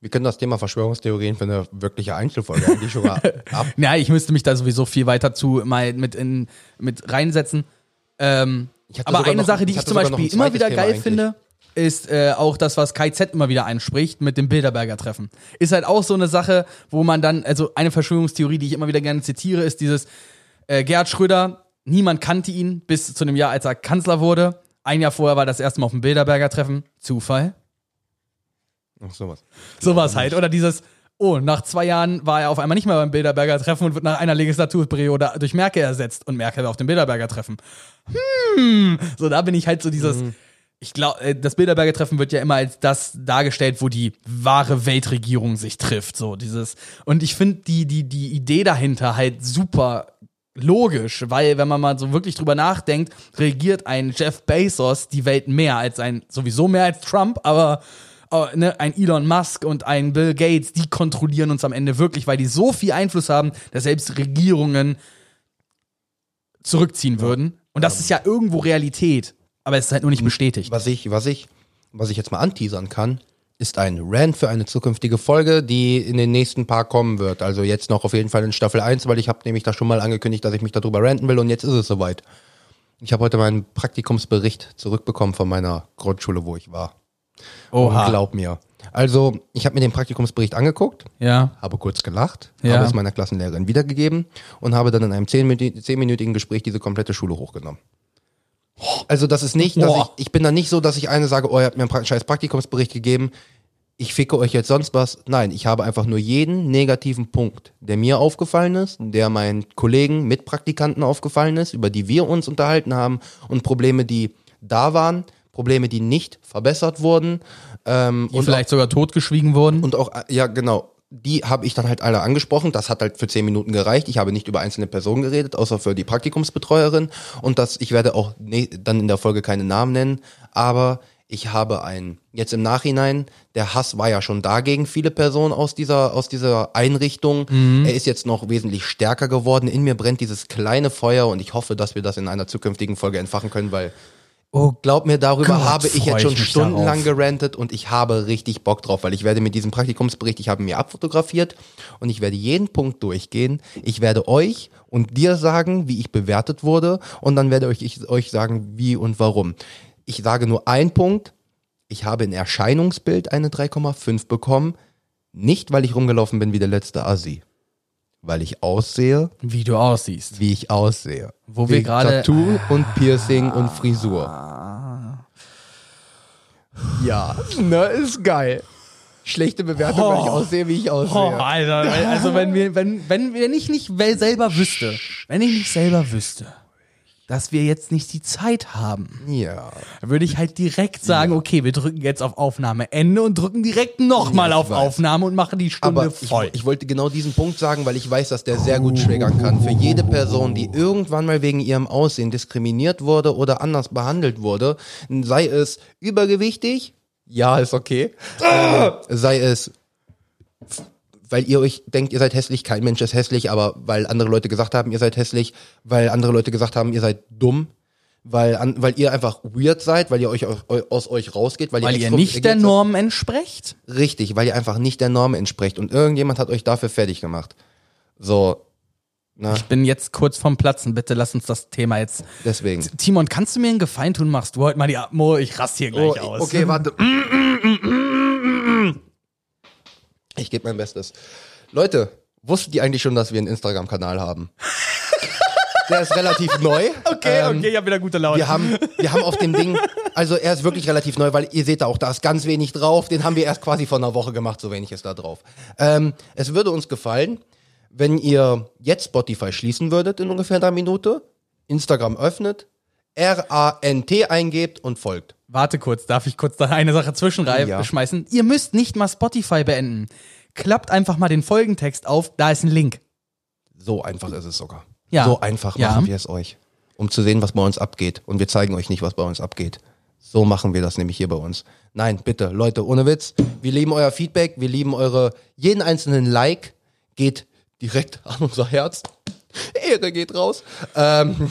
wir können das Thema Verschwörungstheorien für eine wirkliche Einzelfolge eigentlich schon mal (laughs) ab. Ja, ich müsste mich da sowieso viel weiter zu mal mit in mit reinsetzen. Ähm, aber eine noch- Sache, die ich ich zum Beispiel immer wieder Thema geil eigentlich. finde, ist äh, auch das, was KZ immer wieder einspricht mit dem Bilderberger Treffen. Ist halt auch so eine Sache, wo man dann, also eine Verschwörungstheorie, die ich immer wieder gerne zitiere, ist dieses äh, Gerhard Schröder, niemand kannte ihn bis zu dem Jahr, als er Kanzler wurde. Ein Jahr vorher war das erste Mal auf dem Bilderberger Treffen. Zufall? Ach, sowas. Sowas halt. Oder dieses, oh, nach zwei Jahren war er auf einmal nicht mehr beim Bilderberger Treffen und wird nach einer Legislaturperiode durch Merkel ersetzt und Merkel war auf dem Bilderberger Treffen. Hm, so da bin ich halt so dieses, ich glaube, das Bilderberger Treffen wird ja immer als das dargestellt, wo die wahre Weltregierung sich trifft, so dieses. Und ich finde die, die, die Idee dahinter halt super logisch, weil wenn man mal so wirklich drüber nachdenkt, regiert ein Jeff Bezos die Welt mehr als ein, sowieso mehr als Trump, aber äh, ne, ein Elon Musk und ein Bill Gates, die kontrollieren uns am Ende wirklich, weil die so viel Einfluss haben, dass selbst Regierungen zurückziehen würden. Und das ist ja irgendwo Realität. Aber es ist halt nur nicht bestätigt. Was ich, was ich, was ich jetzt mal anteasern kann, ist ein Rant für eine zukünftige Folge, die in den nächsten paar kommen wird. Also jetzt noch auf jeden Fall in Staffel 1, weil ich habe nämlich da schon mal angekündigt, dass ich mich darüber ranten will und jetzt ist es soweit. Ich habe heute meinen Praktikumsbericht zurückbekommen von meiner Grundschule, wo ich war. Oha. Und glaub mir. Also, ich habe mir den Praktikumsbericht angeguckt, Ja. habe kurz gelacht, Ja. habe es meiner Klassenlehrerin wiedergegeben und habe dann in einem zehnminü- zehnminütigen Gespräch diese komplette Schule hochgenommen. Also das ist nicht, dass ich, ich bin da nicht so, dass ich eine sage, oh, ihr habt mir einen scheiß Praktikumsbericht gegeben, ich ficke euch jetzt sonst was. Nein, ich habe einfach nur jeden negativen Punkt, der mir aufgefallen ist, der meinen Kollegen, Mitpraktikanten aufgefallen ist, über die wir uns unterhalten haben und Probleme, die da waren, Probleme, die nicht verbessert wurden. Ähm, Die und vielleicht sogar totgeschwiegen wurden. und auch, äh, ja, genau. Die habe ich dann halt alle angesprochen. Das hat halt für zehn Minuten gereicht. Ich habe nicht über einzelne Personen geredet, außer für die Praktikumsbetreuerin. Und das, ich werde auch ne, dann in der Folge keine Namen nennen. Aber ich habe ein, jetzt im Nachhinein, der Hass war ja schon da gegen viele Personen aus dieser, aus dieser Einrichtung. Er ist jetzt noch wesentlich stärker geworden. In mir brennt dieses kleine Feuer und ich hoffe, dass wir das in einer zukünftigen Folge entfachen können, weil oh Glaub mir, darüber Gott, habe ich jetzt schon ich stundenlang darauf. gerantet und ich habe richtig Bock drauf, weil ich werde mit diesem Praktikumsbericht, ich habe ihn mir abfotografiert und ich werde jeden Punkt durchgehen. Ich werde euch und dir sagen, wie ich bewertet wurde und dann werde ich euch sagen, wie und warum. Ich sage nur einen Punkt. Ich habe in Erscheinungsbild eine 3,5 bekommen. Nicht, weil ich rumgelaufen bin wie der letzte Assi. Weil ich aussehe, wie du aussiehst. wie ich aussehe. Wo wir gerade- Tattoo und Piercing und Frisur. Ja, ne, ist geil. Schlechte Bewertung, weil ich aussehe, wie ich Oh, aussehe. Alter, also wenn wir, wenn, wenn, wenn ich nicht selber wüsste, wenn ich nicht selber wüsste, dass wir jetzt nicht die Zeit haben, Ja. würde ich halt direkt sagen, okay, wir drücken jetzt auf Aufnahme Ende und drücken direkt nochmal Ja, ich auf weiß. Aufnahme und machen die Stunde Aber ich, voll. ich wollte genau diesen Punkt sagen, weil ich weiß, dass der sehr gut triggern kann. Für jede Person, die irgendwann mal wegen ihrem Aussehen diskriminiert wurde oder anders behandelt wurde, sei es übergewichtig, ja, ist okay, ähm, sei es weil ihr euch denkt, ihr seid hässlich, kein Mensch ist hässlich, aber weil andere Leute gesagt haben, ihr seid hässlich, weil andere Leute gesagt haben, ihr seid dumm, weil, an, weil ihr einfach weird seid, weil ihr euch aus, aus euch rausgeht, weil, weil ihr ihr nicht der. Norm entsprecht. Richtig, weil ihr einfach nicht der Norm entsprecht und irgendjemand hat euch dafür fertig gemacht. So, na, Ich bin jetzt kurz vorm Platzen, bitte lass uns das Thema jetzt. deswegen. Timon, kannst du mir einen Gefallen tun? Machst du heute mal die Atmo? Ich raste hier gleich Oh, aus. okay, warte. (laughs) Ich gebe mein Bestes. Leute, wusstet ihr eigentlich schon, dass wir einen Instagram-Kanal haben? (laughs) Der ist relativ neu. Okay, Ähm, okay, ich hab wieder gute Laune. Wir haben, wir haben auf dem Ding, also er ist wirklich relativ neu, weil ihr seht da auch, da ist ganz wenig drauf. Den haben wir erst quasi vor einer Woche gemacht, so wenig ist da drauf. Ähm, es würde uns gefallen, wenn ihr jetzt Spotify schließen würdet in ungefähr einer Minute, Instagram öffnet, R-A-N-T eingebt und folgt. Warte kurz, darf ich kurz da eine Sache zwischenschmeißen? Ja. schmeißen? Ihr müsst nicht mal Spotify beenden. Klappt einfach mal den Folgentext auf, da ist ein Link. So einfach ist es sogar. Ja. So einfach Ja. machen wir es euch. Um zu sehen, was bei uns abgeht. Und wir zeigen euch nicht, was bei uns abgeht. So machen wir das nämlich hier bei uns. Nein, bitte, Leute, ohne Witz. Wir lieben euer Feedback, wir lieben eure, jeden einzelnen Like geht direkt (laughs) an unser Herz. Ehre geht raus. Ähm,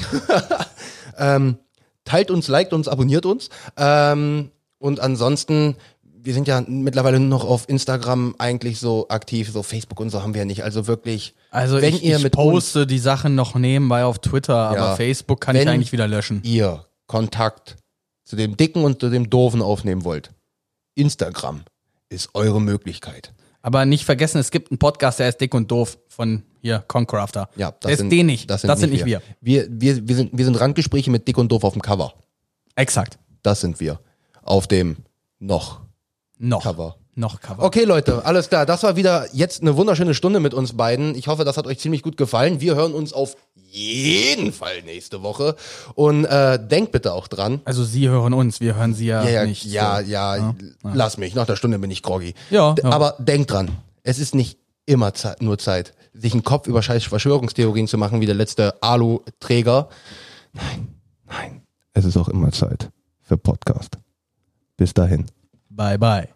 (laughs) ähm, teilt uns, liked uns, abonniert uns. Ähm, und ansonsten, wir sind ja mittlerweile nur noch auf Instagram eigentlich so aktiv, so Facebook und so haben wir ja nicht. Also wirklich, Also wenn ich, ihr ich mit poste die Sachen noch nebenbei auf Twitter, aber Ja. Facebook kann ich eigentlich wieder löschen. ihr Kontakt zu dem Dicken und zu dem Doofen aufnehmen wollt, Instagram ist eure Möglichkeit. Aber nicht vergessen, es gibt einen Podcast, der ist dick und doof von hier, Concrafter. Ja, das ist sind, den nicht. Das sind, nicht, wir. Wir, wir, wir, sind, wir sind Randgespräche mit Dick und Doof auf dem Cover. Exakt. Das sind wir. Auf dem noch Noch. Cover. Noch Cover. Okay, Leute, alles klar. Das war wieder jetzt eine wunderschöne Stunde mit uns beiden. Ich hoffe, das hat euch ziemlich gut gefallen. Wir hören uns auf jeden Fall nächste Woche. Und äh, denkt bitte auch dran. Also Sie hören uns, wir hören Sie ja, Ja, ja, nicht. ja, so. ja, lass mich. Nach der Stunde bin ich groggy. Ja, ja. Aber denkt dran, es ist nicht immer Zeit, nur Zeit, sich einen Kopf über scheiß Verschwörungstheorien zu machen, wie der letzte Alu-Träger. Nein, nein. Es ist auch immer Zeit für Podcast. Bis dahin. Bye, bye.